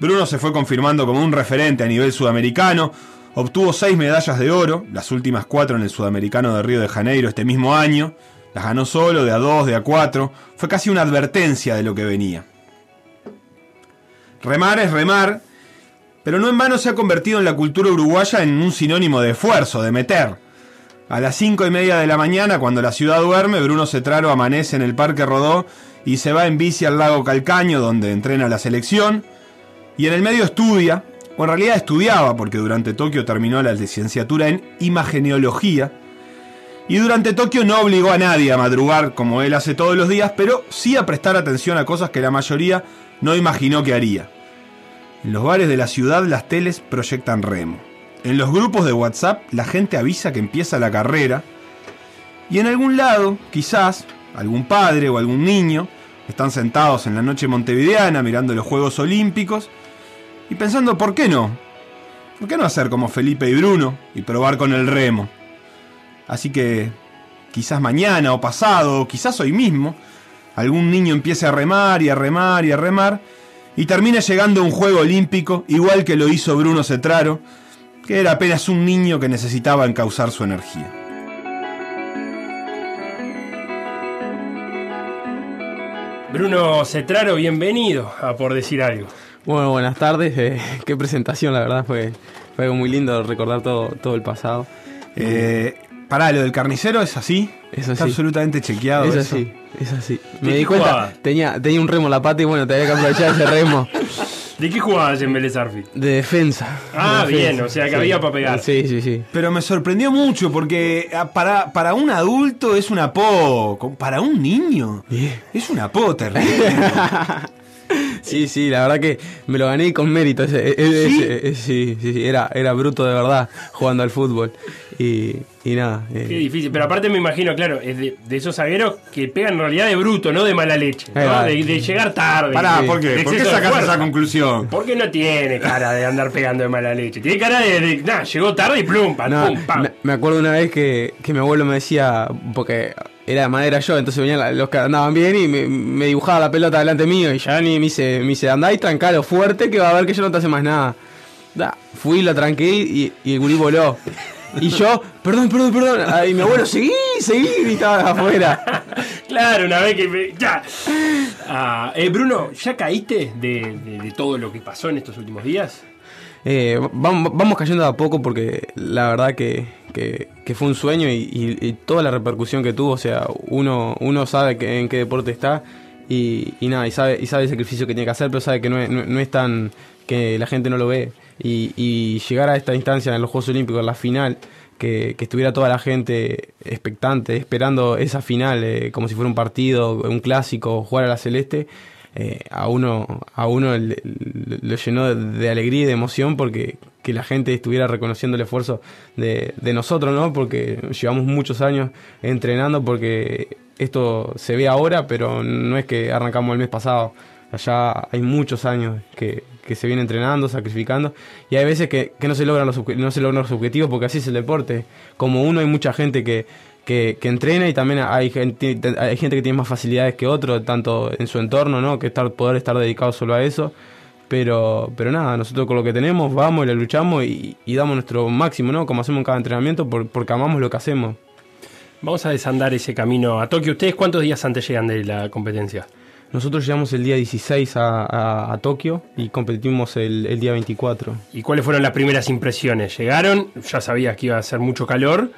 Speaker 2: Bruno se fue confirmando como un referente a nivel sudamericano, obtuvo seis medallas de oro, las últimas cuatro en el Sudamericano de Río de Janeiro este mismo año, las ganó solo, de a dos, de a cuatro, fue casi una advertencia de lo que venía. Remar es remar, pero no en vano se ha convertido en la cultura uruguaya en un sinónimo de esfuerzo, de meter. A las cinco y media de la mañana, cuando la ciudad duerme, Bruno Cetraro amanece en el Parque Rodó y se va en bici al lago Calcaño, donde entrena la selección. Y en el medio estudia, o en realidad estudiaba, porque durante Tokio terminó la licenciatura en imageneología. Y durante Tokio no obligó a nadie a madrugar como él hace todos los días, pero sí a prestar atención a cosas que la mayoría no imaginó que haría. En los bares de la ciudad las teles proyectan remo. En los grupos de WhatsApp la gente avisa que empieza la carrera. Y en algún lado, quizás, algún padre o algún niño están sentados en la noche montevideana mirando los Juegos Olímpicos y pensando, ¿por qué no? ¿Por qué no hacer como Felipe y Bruno y probar con el remo? Así que quizás mañana o pasado, o quizás hoy mismo, algún niño empiece a remar y a remar y a remar y termine llegando a un juego olímpico igual que lo hizo Bruno Cetraro, que era apenas un niño que necesitaba encauzar su energía.
Speaker 1: Bruno Cetraro, bienvenido a Por Decir Algo.
Speaker 10: Bueno, buenas tardes. eh, qué presentación, la verdad, fue, fue algo muy lindo recordar todo, todo el pasado.
Speaker 2: Eh, pará, lo del carnicero es así.
Speaker 10: Eso
Speaker 2: Está
Speaker 10: sí.
Speaker 2: absolutamente chequeado.
Speaker 10: Es
Speaker 2: eso.
Speaker 10: así, es así.
Speaker 1: ¿De
Speaker 10: Me di cuenta,
Speaker 1: jugaba?
Speaker 10: tenía, tenía un remo en la pata y bueno, tenía que aprovechar ese remo
Speaker 1: ¿De qué jugabas en Vélez Arfield?
Speaker 10: de defensa.
Speaker 1: Ah,
Speaker 10: De
Speaker 1: bien, o sea que
Speaker 10: sí.
Speaker 1: había para pegar.
Speaker 10: Sí, sí, sí.
Speaker 2: Pero me sorprendió mucho porque ah, para, para un adulto es una po. Para un niño es una po terrible. <laughs>
Speaker 10: Sí, sí, la verdad que me lo gané con mérito. Ese, ese- sí, sí, sí, era, era bruto de verdad jugando al fútbol. Y, y nada. eh,
Speaker 1: Qué difícil, pero aparte me imagino, claro, es de, de esos zagueros que pegan en realidad de bruto, no de mala leche, de, de llegar tarde.
Speaker 2: Pará, ¿por qué? ¿Por qué sacas esa conclusión?
Speaker 1: Porque no tiene cara de andar pegando de mala leche. Tiene cara de, de nah, llegó tarde y plum, pam,
Speaker 10: No,
Speaker 1: pum, pam.
Speaker 10: me, me acuerdo una vez que, que mi abuelo me decía, porque era de madera yo, entonces venían los que andaban bien y me, dibujaba la pelota delante mío y ya ni me dice, me dice, andá y trancalo fuerte que va a ver que yo no te hace más nada. Da, fui, lo tranqué y, el gurí voló. Y yo, perdón, perdón, perdón. Y mi abuelo, seguí, seguí, gritaba afuera. <laughs>
Speaker 1: Claro, una vez que me- ya. Ah, eh, Bruno, ¿ya caíste de- de todo lo que pasó en estos últimos días?
Speaker 10: Eh, vamos, vamos cayendo a poco porque la verdad que, que- fue un sueño y, toda la repercusión que tuvo, o sea, uno, uno sabe que, en qué deporte está y, nada, y sabe, y sabe el sacrificio que tiene que hacer, pero sabe que no es, no, es tan que la gente no lo ve. Y, y llegar a esta instancia en los Juegos Olímpicos, en la final, que, que estuviera toda la gente expectante, esperando esa final eh, como si fuera un partido, un clásico, jugar a la celeste, eh, a uno, a uno le llenó de, alegría y de emoción porque que la gente estuviera reconociendo el esfuerzo de, de nosotros, ¿no? Porque llevamos muchos años entrenando porque esto se ve ahora, pero no es que arrancamos el mes pasado. Allá hay muchos años que, que se viene entrenando, sacrificando, y hay veces que, que no, se logran los, no se logran los objetivos porque así es el deporte. Como uno hay mucha gente que, que, que entrena y también hay gente, hay gente que tiene más facilidades que otro, tanto en su entorno, ¿no? que estar, poder estar dedicado solo a eso. Pero, pero nada, nosotros con lo que tenemos vamos y le luchamos y, y damos nuestro máximo, ¿no? Como hacemos en cada entrenamiento, por- porque amamos lo que hacemos.
Speaker 1: Vamos a desandar ese camino a Tokio. ¿Ustedes cuántos días antes llegan de la competencia?
Speaker 10: Nosotros llegamos el día 16 a, a- a Tokio y competimos el, el día 24.
Speaker 1: ¿Y cuáles fueron las primeras impresiones? ¿Llegaron? Ya sabías que iba a hacer mucho calor.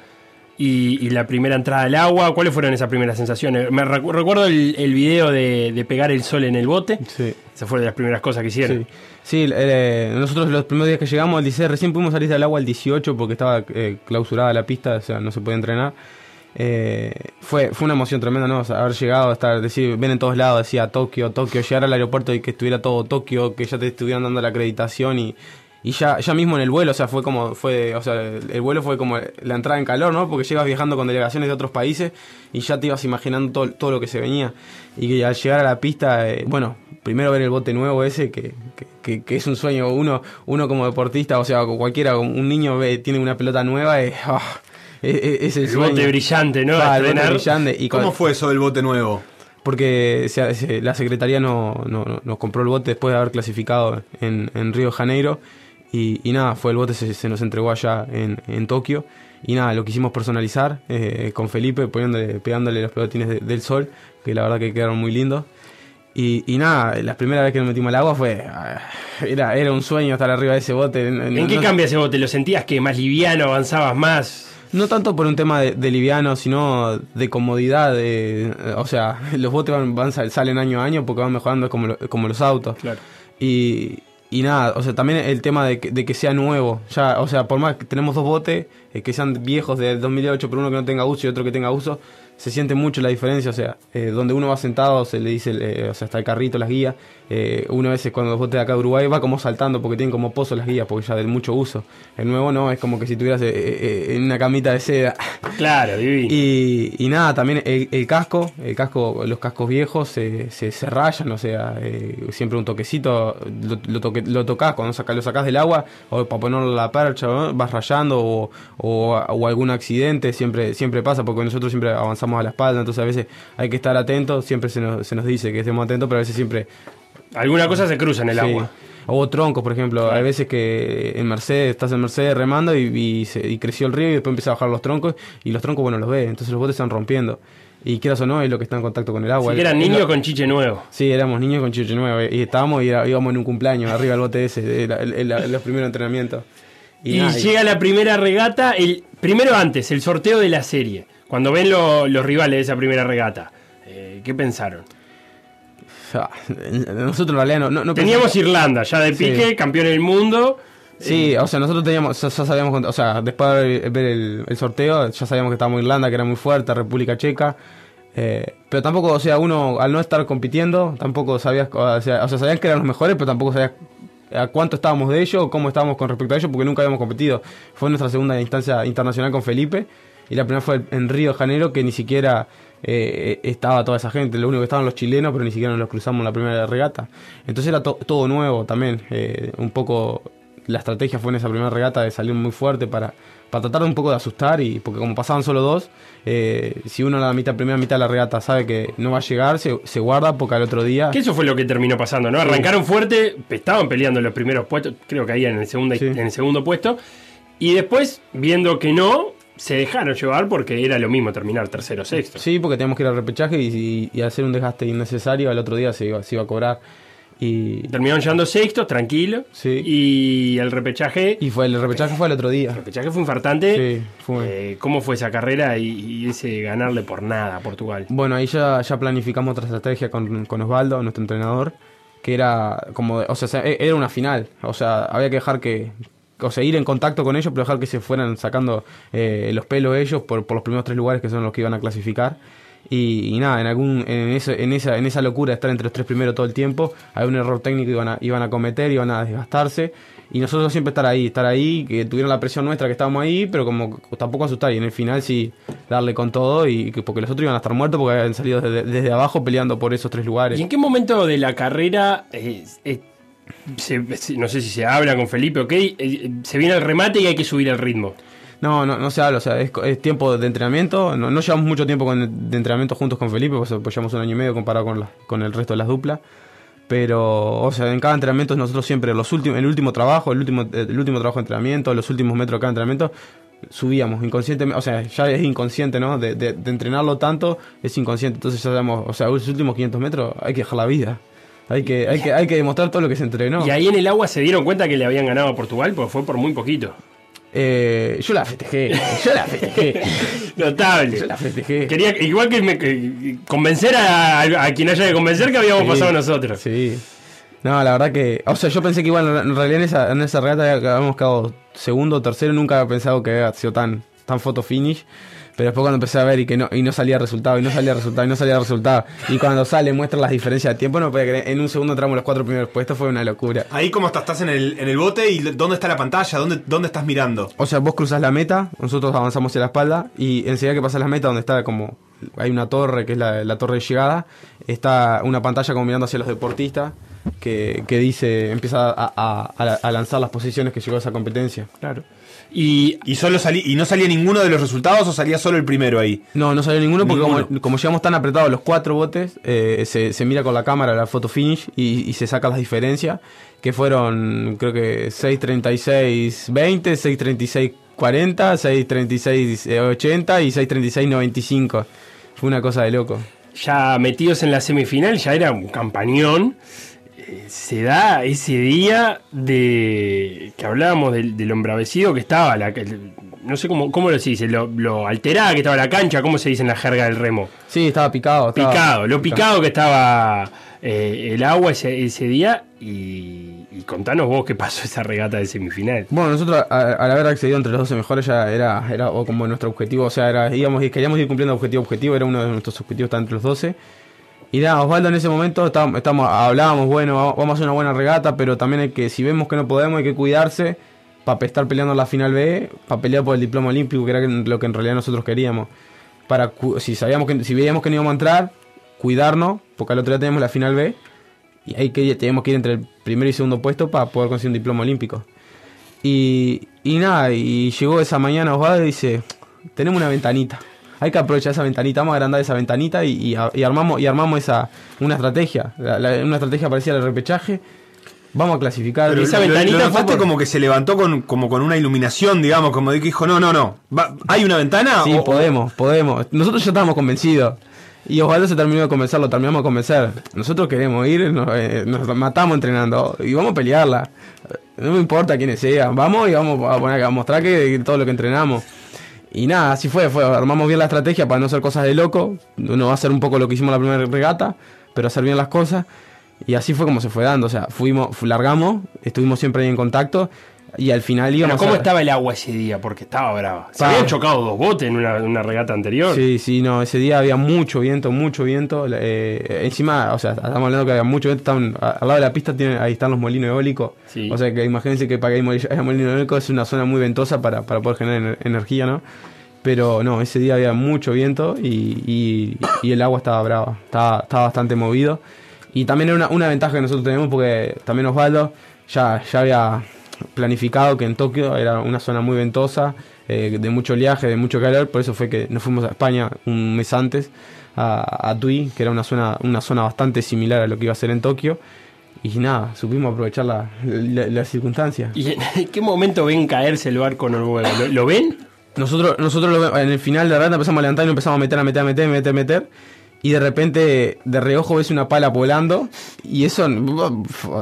Speaker 1: Y, y la primera entrada al agua, ¿cuáles fueron esas primeras sensaciones? Me recu- recuerdo el, el video de, de pegar el sol en el bote.
Speaker 10: Sí.
Speaker 1: Esa fue de las primeras cosas que hicieron.
Speaker 10: Sí, sí eh, nosotros los primeros días que llegamos al 16, recién pudimos salir del agua el 18 porque estaba eh, clausurada la pista, o sea, no se podía entrenar. Eh, fue, fue una emoción tremenda, ¿no? O sea, haber llegado, estar, decir, ven en todos lados, decía Tokio, Tokio, llegar al aeropuerto y que estuviera todo Tokio, que ya te estuvieran dando la acreditación y, y ya, ya mismo en el vuelo, o sea, fue como, fue, o sea, el, el vuelo fue como la entrada en calor, ¿no? Porque llegas viajando con delegaciones de otros países y ya te ibas imaginando todo, todo lo que se venía. Y que al llegar a la pista, eh, bueno, primero ver el bote nuevo ese, que, que, que- que es un sueño, uno, uno como deportista, o sea, cualquiera, un niño ve, tiene una pelota nueva, es, ah, es, es- es el,
Speaker 1: El
Speaker 10: sueño.
Speaker 1: bote brillante, ¿no?
Speaker 10: Ah, el bote brillante. Y
Speaker 11: ¿Cómo fue eso del bote nuevo?
Speaker 10: porque se- se- la Secretaría no, no- no- nos compró el bote después de haber clasificado en, en Río de Janeiro. Y, y nada, fue el bote, se, se nos entregó allá en, en Tokio. Y nada, lo quisimos personalizar eh, con Felipe, poniéndole, pegándole los pelotines de- del sol, que la verdad que quedaron muy lindos. Y, y nada, la primera vez que nos metimos al agua fue. ah, Era, era un sueño estar arriba de ese bote.
Speaker 1: ¿En qué cambia ese bote? ¿Lo sentías que más liviano, avanzabas más?
Speaker 10: No tanto por un tema de, de liviano, sino de comodidad. de- o sea, <laughs> los botes van, van sal- salen año a año porque van mejorando como, lo- como los autos.
Speaker 1: Claro.
Speaker 10: Y, y nada, o sea, también el tema de que, de que sea nuevo. Ya, o sea, por más que tenemos dos botes eh, que sean viejos del 2008, pero uno que no tenga uso y otro que tenga uso, se siente mucho la diferencia. O sea, eh, donde uno va sentado, se le dice, eh, o sea, está el carrito, las guías. Eh, uno a veces cuando los botes de acá de Uruguay va como saltando porque tienen como pozo las guías, porque ya del mucho uso. El nuevo no, es como que si tuvieras eh, eh, en una camita de seda. <laughs>
Speaker 1: Claro, divino.
Speaker 10: Y, y nada, también el, el casco, el casco, los cascos viejos se, se, se rayan, o sea, eh, siempre un toquecito, lo, lo, toque- lo tocas cuando saca, lo sacás del agua, o para ponerlo la percha, ¿no? vas rayando, o, o, o algún accidente, siempre, siempre pasa, porque nosotros siempre avanzamos a la espalda, entonces a veces hay que estar atentos, siempre se nos, se nos dice que estemos atentos, pero a veces siempre
Speaker 1: Alguna cosa se cruza en el
Speaker 10: Sí.
Speaker 1: agua.
Speaker 10: O troncos, por ejemplo. Hay veces que en Mercedes, estás en Mercedes remando y, y se- y creció el río y después empieza a bajar los troncos y los troncos, bueno, los ves. Entonces los botes están rompiendo. Y quieras o no, es lo que está en contacto con el agua.
Speaker 1: Que eran niños con chiche nuevo.
Speaker 10: Sí, éramos niños con chiche nuevo. Y estábamos y era- íbamos en un cumpleaños arriba del bote ese, el- los primeros entrenamientos.
Speaker 1: Y,
Speaker 10: nada,
Speaker 1: llega la primera regata, el primero antes, el sorteo de la serie. Cuando ven lo- los rivales de esa primera regata, eh, ¿qué pensaron?
Speaker 10: Nosotros en realidad no, no, no
Speaker 1: Teníamos
Speaker 10: pensamos-
Speaker 1: Irlanda, ya de
Speaker 10: Sí.
Speaker 1: pique, campeón del mundo.
Speaker 10: Sí, o sea, nosotros teníamos, ya, ya sabíamos, o sea, después de ver, el, el sorteo, ya sabíamos que estábamos Irlanda, que era muy fuerte, República Checa, eh, pero tampoco, o sea, uno al no estar compitiendo, tampoco sabías, o sea, o sea, sabían que eran los mejores, pero tampoco sabías a cuánto estábamos de ellos, o cómo estábamos con respecto a ellos, porque nunca habíamos competido. Fue nuestra segunda instancia internacional con Felipe, y la primera fue en Río de Janeiro, que ni siquiera eh, estaba toda esa gente, lo único que estaban los chilenos, pero ni siquiera nos los cruzamos en la primera regata. Entonces era to- todo nuevo también, eh, un poco la estrategia fue en esa primera regata de salir muy fuerte para, para tratar de un poco de asustar y porque como pasaban solo dos, eh, si uno en la mitad, primera mitad de la regata sabe que no va a llegar, se, se guarda porque al otro día...
Speaker 1: Que eso fue lo que terminó pasando, ¿no?
Speaker 10: Sí.
Speaker 1: Arrancaron fuerte, estaban peleando en los primeros puestos, creo que ahí en el, segundo, en el segundo puesto. Y después, viendo que no, se dejaron llevar porque era lo mismo terminar tercero o sexto.
Speaker 10: Sí, porque teníamos que ir al repechaje y, y- y hacer un desgaste innecesario, al otro día se iba, se iba a cobrar. Y
Speaker 1: Terminaron llegando sextos, tranquilo. Y el repechaje.
Speaker 10: Y fue el repechaje fue el otro día.
Speaker 1: El repechaje fue infartante.
Speaker 10: Sí, fue.
Speaker 1: Eh, ¿Cómo fue esa carrera y, y ese ganarle por nada a Portugal?
Speaker 10: Bueno, ahí ya, ya planificamos otra estrategia con, con Osvaldo, nuestro entrenador, que era como, o sea, se- era una final, o sea, había que dejar que, o sea, ir en contacto con ellos, pero dejar que se fueran sacando eh, los pelos ellos por, por los primeros tres lugares que son los que iban a clasificar. Y, nada, en algún en, eso- en, esa, en esa locura de estar entre los tres primeros todo el tiempo, hay un error técnico que iban a, iban a cometer, iban a desgastarse. Y nosotros siempre estar ahí, estar ahí, que tuvieron la presión nuestra que estábamos ahí, pero como tampoco asustar. Y en el final sí darle con todo, y que- porque los otros iban a estar muertos porque habían salido desde, abajo peleando por esos tres lugares.
Speaker 1: ¿Y en qué momento de la carrera, eh, no sé si se habla con Felipe, ok, eh, se viene el remate y hay que subir el ritmo?
Speaker 10: No, no, no se habla, o sea, es, es tiempo de entrenamiento. No, no llevamos mucho tiempo con- de entrenamiento juntos con Felipe, pues, pues llevamos un año y medio comparado con, la- con el resto de las duplas. Pero, o sea, en cada entrenamiento nosotros siempre, los últimos, el último trabajo, el último, el último trabajo de entrenamiento, los últimos metros de cada entrenamiento, subíamos inconscientemente, o sea, ya es inconsciente, ¿no? De, de- de entrenarlo tanto, es inconsciente. Entonces ya sabemos, o sea, los últimos 500 metros hay que dejar la vida. Hay que, hay que, hay que demostrar todo lo que se entrenó.
Speaker 1: Y ahí en el agua se dieron cuenta que le habían ganado a Portugal, porque fue por muy poquito.
Speaker 10: Eh, yo la festejé, yo la festejé. <laughs>
Speaker 1: Notable.
Speaker 10: Yo la festejé.
Speaker 1: Quería, igual que, me- que convencer a, a quien haya que convencer que habíamos
Speaker 10: Sí,
Speaker 1: pasado nosotros.
Speaker 10: Sí. No, la verdad que. O sea, yo pensé que igual en realidad en esa, en esa regata habíamos quedado segundo o tercero. Nunca había pensado que había sido tan, tan photo finish. Pero después cuando empecé a ver y que no, y no salía resultado, y no salía resultado, y no salía resultado. Y cuando sale muestra las diferencias de tiempo, no podía creer. En un segundo entramos los cuatro primeros puestos, fue una locura.
Speaker 11: Ahí como estás, estás en el, en el bote y dónde está la pantalla, dónde, dónde estás mirando.
Speaker 10: O sea, vos cruzas la meta, nosotros avanzamos hacia la espalda, y enseguida que pasas la meta, donde está como. Hay una torre, que es la, la torre de llegada, está una pantalla como mirando hacia los deportistas, que, que dice, empieza a, a- a- a lanzar las posiciones que llegó a esa competencia.
Speaker 1: Claro. Y,
Speaker 11: y solo salí, y no salía ninguno de los resultados o salía solo el primero ahí.
Speaker 10: No, no salió ninguno porque
Speaker 11: Ninguno.
Speaker 10: Como, como llegamos tan apretados los cuatro botes, eh, se, se mira con la cámara la foto finish y, y se saca las diferencias, que fueron creo que 6.36.20, 6.36.40, 6.36.80 y 6.36.95. Fue una cosa de loco.
Speaker 1: ya metidos en la semifinal, ya era un campañón. Se da ese día de que hablábamos del, del embravecido que estaba, la, el- no sé cómo, cómo lo se dice, lo, lo alterada que estaba la cancha, ¿cómo se dice en la jerga del remo?
Speaker 10: Sí, estaba picado. estaba-
Speaker 1: Picado, lo picado que estaba eh, el agua ese, ese día y, y contanos vos qué pasó esa regata de semifinal.
Speaker 10: Bueno, nosotros a- al haber accedido entre los 12 mejores ya era, era o como nuestro objetivo, o sea, era, íbamos, queríamos ir cumpliendo objetivo objetivo, era uno de nuestros objetivos estar entre los 12. Y nada, Osvaldo en ese momento estábamos, estábamos- hablábamos, bueno, vamos- a hacer una buena regata, pero también hay que, si vemos que no podemos, hay que cuidarse para estar peleando la final B, para pelear por el diploma olímpico, que era lo que en realidad nosotros queríamos. Para si sabíamos que, si veíamos que no íbamos a entrar, cuidarnos, porque al otro día tenemos la final B, y ahí que teníamos que ir entre el primer y segundo puesto para poder conseguir un diploma olímpico. Y, y nada, y llegó esa mañana Osvaldo y dice, tenemos una ventanita. Hay que aprovechar esa ventanita, vamos a agrandar esa ventanita y, y a- y armamos y armamos esa una estrategia, la- la- una estrategia parecida al repechaje. Vamos a clasificar.
Speaker 11: Pero
Speaker 10: esa
Speaker 11: lo- lo-
Speaker 10: ventanita
Speaker 11: lo
Speaker 10: fue
Speaker 11: notaste
Speaker 10: por-
Speaker 11: como que se levantó con, como con una iluminación, digamos, como de que dijo, no, no, no, va- ¿hay una ventana?
Speaker 10: Sí,
Speaker 11: O-
Speaker 10: podemos, podemos. Nosotros ya estábamos convencidos. Y Osvaldo se terminó de convencer, lo terminamos de convencer. Nosotros queremos ir, nos, eh, nos matamos entrenando y vamos a pelearla. No me importa quiénes sean, vamos y vamos a, poner, a mostrar que todo lo que entrenamos. Y nada, así fue, fue, armamos bien la estrategia para no hacer cosas de loco. No va a ser un poco lo que hicimos la primera regata, pero hacer bien las cosas. Y así fue como se fue dando, o sea, fuimos, fu- largamos, estuvimos siempre ahí en contacto y al final
Speaker 1: Pero
Speaker 10: íbamos
Speaker 1: ¿Cómo
Speaker 10: a-
Speaker 1: estaba el agua ese día? Porque estaba brava. Se
Speaker 10: Pa.
Speaker 1: habían chocado dos botes en una, una regata anterior.
Speaker 10: Sí, sí, no, ese día había mucho viento, mucho viento. eh, encima, o sea, estamos hablando que había mucho viento. estaban- al lado de la pista tienen, ahí están los molinos eólicos.
Speaker 1: Sí.
Speaker 10: O sea, que imagínense que para que haya moli- haya molino eólico es una zona muy ventosa para, para poder generar ener- energía, ¿no? Pero no, ese día había mucho viento y, y- y el agua estaba brava, estaba, estaba bastante movido. Y también era una, una ventaja que nosotros tenemos porque también Osvaldo ya, ya había planificado que en Tokio era una zona muy ventosa, eh, de mucho oleaje, de mucho calor, por eso fue que nos fuimos a España un mes antes, a, a Tui, que era una zona, una zona bastante similar a lo que iba a ser en Tokio. Y nada, supimos aprovechar la- la- las circunstancias.
Speaker 1: ¿Y en qué momento ven caerse el barco noruego? ¿Lo, lo ven?
Speaker 10: Nosotros, nosotros lo- en el final de la rata empezamos a levantar y nos empezamos a meter, a meter, a meter, meter, meter. Y de repente, de reojo, ves una pala volando. Y eso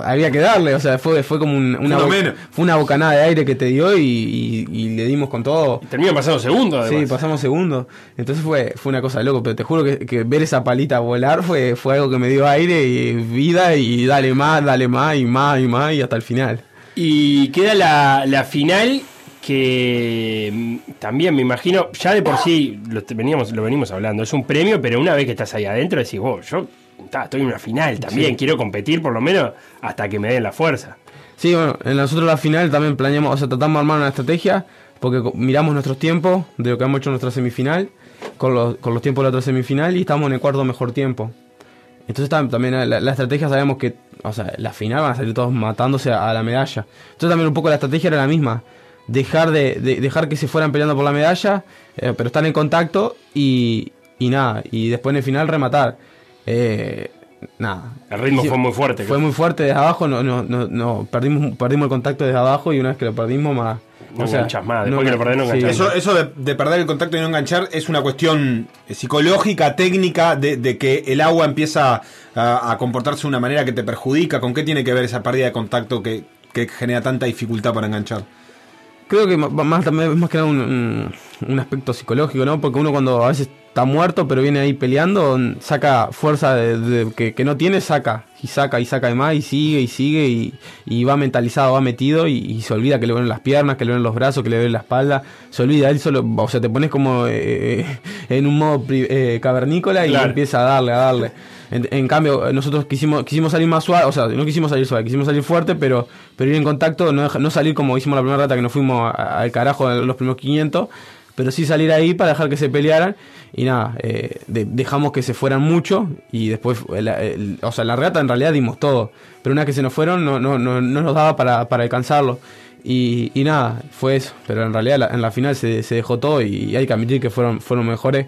Speaker 10: había que darle. O sea, fue, fue como un- una,
Speaker 1: menos.
Speaker 10: fue una bocanada de aire que te dio y, y- y le dimos con todo.
Speaker 1: Terminan pasando segundos,
Speaker 10: Sí,
Speaker 1: además.
Speaker 10: pasamos segundos. Entonces fue, fue una cosa de loco. Pero te juro que, que ver esa palita volar fue, fue algo que me dio aire y vida. Y dale más, dale más y más y más y hasta el final.
Speaker 1: Y queda la, la final que mm, también me imagino, ya de por sí lo, veníamos, lo venimos hablando, es un premio, pero una vez que estás ahí adentro decís, vos, yo ta, estoy en una final también,
Speaker 10: Sí.
Speaker 1: quiero competir por lo menos hasta que me den la fuerza.
Speaker 10: Sí, bueno, en nosotros la final también planeamos, o sea, tratamos de armar una estrategia, porque miramos nuestros tiempos de lo que hemos hecho en nuestra semifinal, con los, con los tiempos de la otra semifinal, y estamos en el cuarto mejor tiempo. Entonces tam- también la, la estrategia sabemos que, o sea, la final van a salir todos matándose a, a la medalla. Entonces también un poco la estrategia era la misma, dejar de, de- dejar que se fueran peleando por la medalla, eh, pero estar en contacto y, y nada, y después en el final rematar. Eh, nada.
Speaker 1: El ritmo
Speaker 10: Sí,
Speaker 1: fue muy fuerte.
Speaker 10: Fue muy fuerte desde abajo, no, no, no, no, perdimos, perdimos el contacto desde abajo y una vez que lo perdimos más.
Speaker 1: No enganchás más, después que lo perdés no
Speaker 10: sí.
Speaker 11: Eso, eso de, de perder el contacto y no enganchar es una cuestión psicológica, técnica, de, de que el agua empieza a, a comportarse de una manera que te perjudica. ¿Con qué tiene que ver esa pérdida de contacto que, que genera tanta dificultad para enganchar?
Speaker 10: Creo que más, también más que nada un, un- un aspecto psicológico, ¿no? Porque uno cuando a veces está muerto, pero viene ahí peleando, saca fuerza de, de- que, que no tiene, saca. Y saca y saca de más y sigue y sigue y, y va mentalizado, va metido y, y se olvida que le ven las piernas, que le ven los brazos, que le ven la espalda. Se olvida, él solo, o sea, te pones como eh, en un modo eh, cavernícola y
Speaker 1: Claro.
Speaker 10: empieza a darle, a darle. En, cambio, nosotros quisimos, quisimos salir más suave, o sea, no quisimos salir suave, quisimos salir fuerte, pero, pero ir en contacto, no, no salir como hicimos la primera rata que nos fuimos al carajo en los primeros 500, pero sí salir ahí para dejar que se pelearan y nada, eh, de- dejamos que se fueran mucho y después, el- o sea, la regata en realidad dimos todo, pero una vez que se nos fueron no, no, no, no nos daba para, para alcanzarlo. Y, y nada, fue eso, pero en realidad la- en la final se, se dejó todo y, hay que admitir que fueron, fueron mejores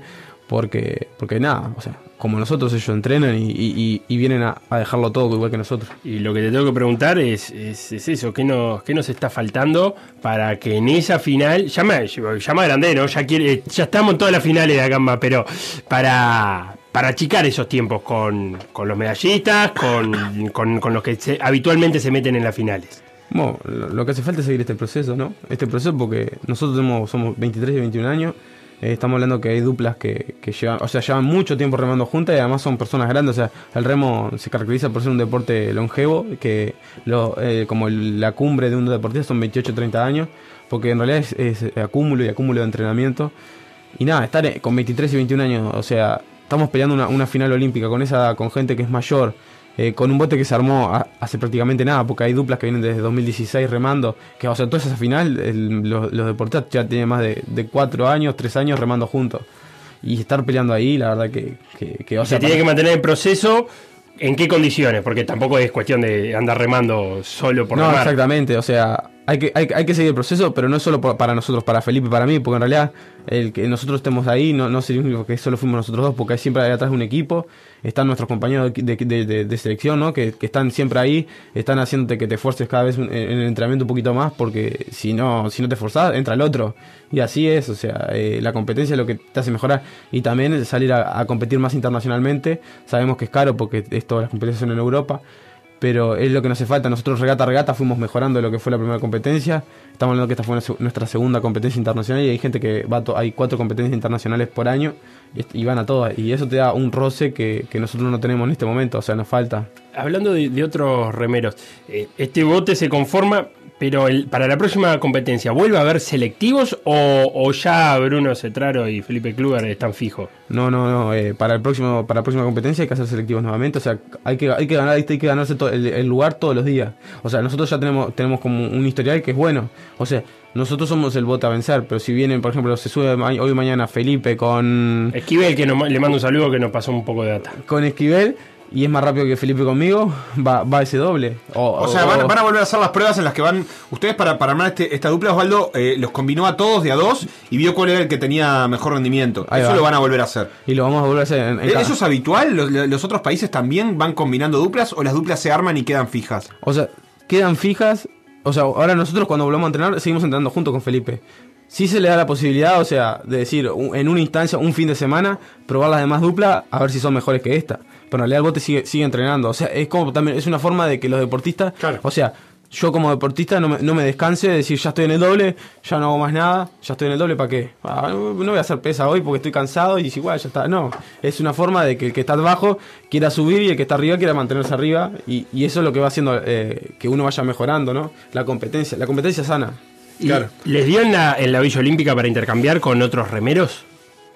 Speaker 10: porque, porque nada, o sea, como nosotros ellos entrenan y, y- y- y vienen a, a dejarlo todo igual que nosotros.
Speaker 1: Y lo que te tengo que preguntar es, es, es eso, ¿qué nos, ¿qué nos está faltando para que en esa final, ya me, ya me agrandé, ¿no? Ya, quiere, ya estamos en todas las finales de la gamba, pero para, para achicar esos tiempos con, con los medallistas, con, con, con los que se- habitualmente se meten en las finales.
Speaker 10: Bueno, lo, que hace falta es seguir este proceso, ¿no? Este proceso porque nosotros tenemos, somos 23 y 21 años, eh, estamos hablando que hay duplas que, llevan, o sea, llevan mucho tiempo remando juntas y además son personas grandes, o sea, el remo se caracteriza por ser un deporte longevo, que eh, como la cumbre de un deportista son 28 30 años, porque en realidad es, es acúmulo y acúmulo de entrenamiento. Y nada, estar eh, con 23 y 21 años, o sea, estamos peleando una, una final olímpica con esa con gente que es mayor, eh, con un bote que se armó a- hace prácticamente nada, porque hay duplas que vienen desde 2016 remando, que o sea, toda esa final, el- los, los deportistas ya tienen más de, de 4 años, 3 años remando juntos. Y estar peleando ahí, la verdad que, que, que, o
Speaker 1: se
Speaker 10: sea,
Speaker 1: tiene
Speaker 10: para-
Speaker 1: que mantener en proceso. ¿En qué condiciones? Porque tampoco es cuestión de andar remando solo por
Speaker 10: no,
Speaker 1: remar.
Speaker 10: exactamente, o sea, hay que, hay, hay que seguir el proceso, pero no es solo para nosotros, para Felipe y para mí, porque en realidad el que nosotros estemos ahí no, no significa que solo fuimos nosotros dos, porque siempre hay atrás un equipo, están nuestros compañeros de, de- de- de selección, ¿no? Que, están siempre ahí, están haciéndote que te esfuerces cada vez en el entrenamiento un poquito más, porque si no, si no te esforzás, entra el otro. Y así es, o sea, eh, la competencia es lo que te hace mejorar. Y también salir a, a competir más internacionalmente, sabemos que es caro porque es todas las competencias en Europa pero es lo que nos hace falta. Nosotros regata a regata fuimos mejorando lo que fue la primera competencia. Estamos hablando que esta fue nuestra- segunda competencia internacional y hay gente que va a hay cuatro competencias internacionales por año y, van a todas. Y eso te da un roce que, que nosotros no tenemos en este momento, o sea, nos falta.
Speaker 1: Hablando de, de otros remeros, eh, este bote se conforma, pero el- para la próxima competencia, ¿vuelve a haber selectivos o, o ya Bruno Cetraro y Felipe Kluger están fijos?
Speaker 10: No, no, no. eh, para el próximo, para la próxima competencia hay que hacer selectivos nuevamente. O sea, hay que, hay que ganar, hay que ganarse to- el, el lugar todos los días. O sea, nosotros ya tenemos, tenemos como un historial que es bueno. O sea, nosotros somos el bote a vencer, pero si vienen, por ejemplo, se sube hoy mañana Felipe con
Speaker 1: Esquivel, que nos- le mando un saludo que nos pasó un poco de data.
Speaker 10: con Esquivel y es más rápido que Felipe conmigo, va, va ese doble. O,
Speaker 11: O sea,
Speaker 10: o-
Speaker 11: van, van a volver a hacer las pruebas en las que van. Ustedes, para, para armar este- esta dupla, Osvaldo, eh, los combinó a todos de a dos y vio cuál era el que tenía mejor rendimiento. Eso
Speaker 10: va.
Speaker 11: lo van a volver a hacer.
Speaker 10: Y lo vamos a volver a hacer en, en
Speaker 11: ¿E-
Speaker 10: cada-
Speaker 11: ¿Eso es habitual? ¿Los, los otros países también van combinando duplas o las duplas se arman y quedan fijas?
Speaker 10: O sea, quedan fijas. O sea, ahora nosotros cuando volvamos a entrenar, seguimos entrenando junto con Felipe. Si se le da la posibilidad, o sea, de decir, en una instancia, un fin de semana, probar las demás duplas, a ver si son mejores que esta. Pero en realidad el bote sigue, sigue entrenando. O sea, es como también, es una forma de que los deportistas, o sea, yo como deportista no me, no me descanse de decir, ya estoy en el doble, ya no hago más nada, ya estoy en el doble, ¿para qué? Ah, no no voy a hacer pesa hoy porque estoy cansado y es igual, ya está. No, es una forma de que el que está abajo quiera subir y el que está arriba quiera mantenerse arriba y, y eso es lo que va haciendo eh, que uno vaya mejorando, ¿no? La competencia, la competencia sana.
Speaker 1: ¿Y ¿Les dio en la, en la Villa Olímpica para intercambiar con otros remeros?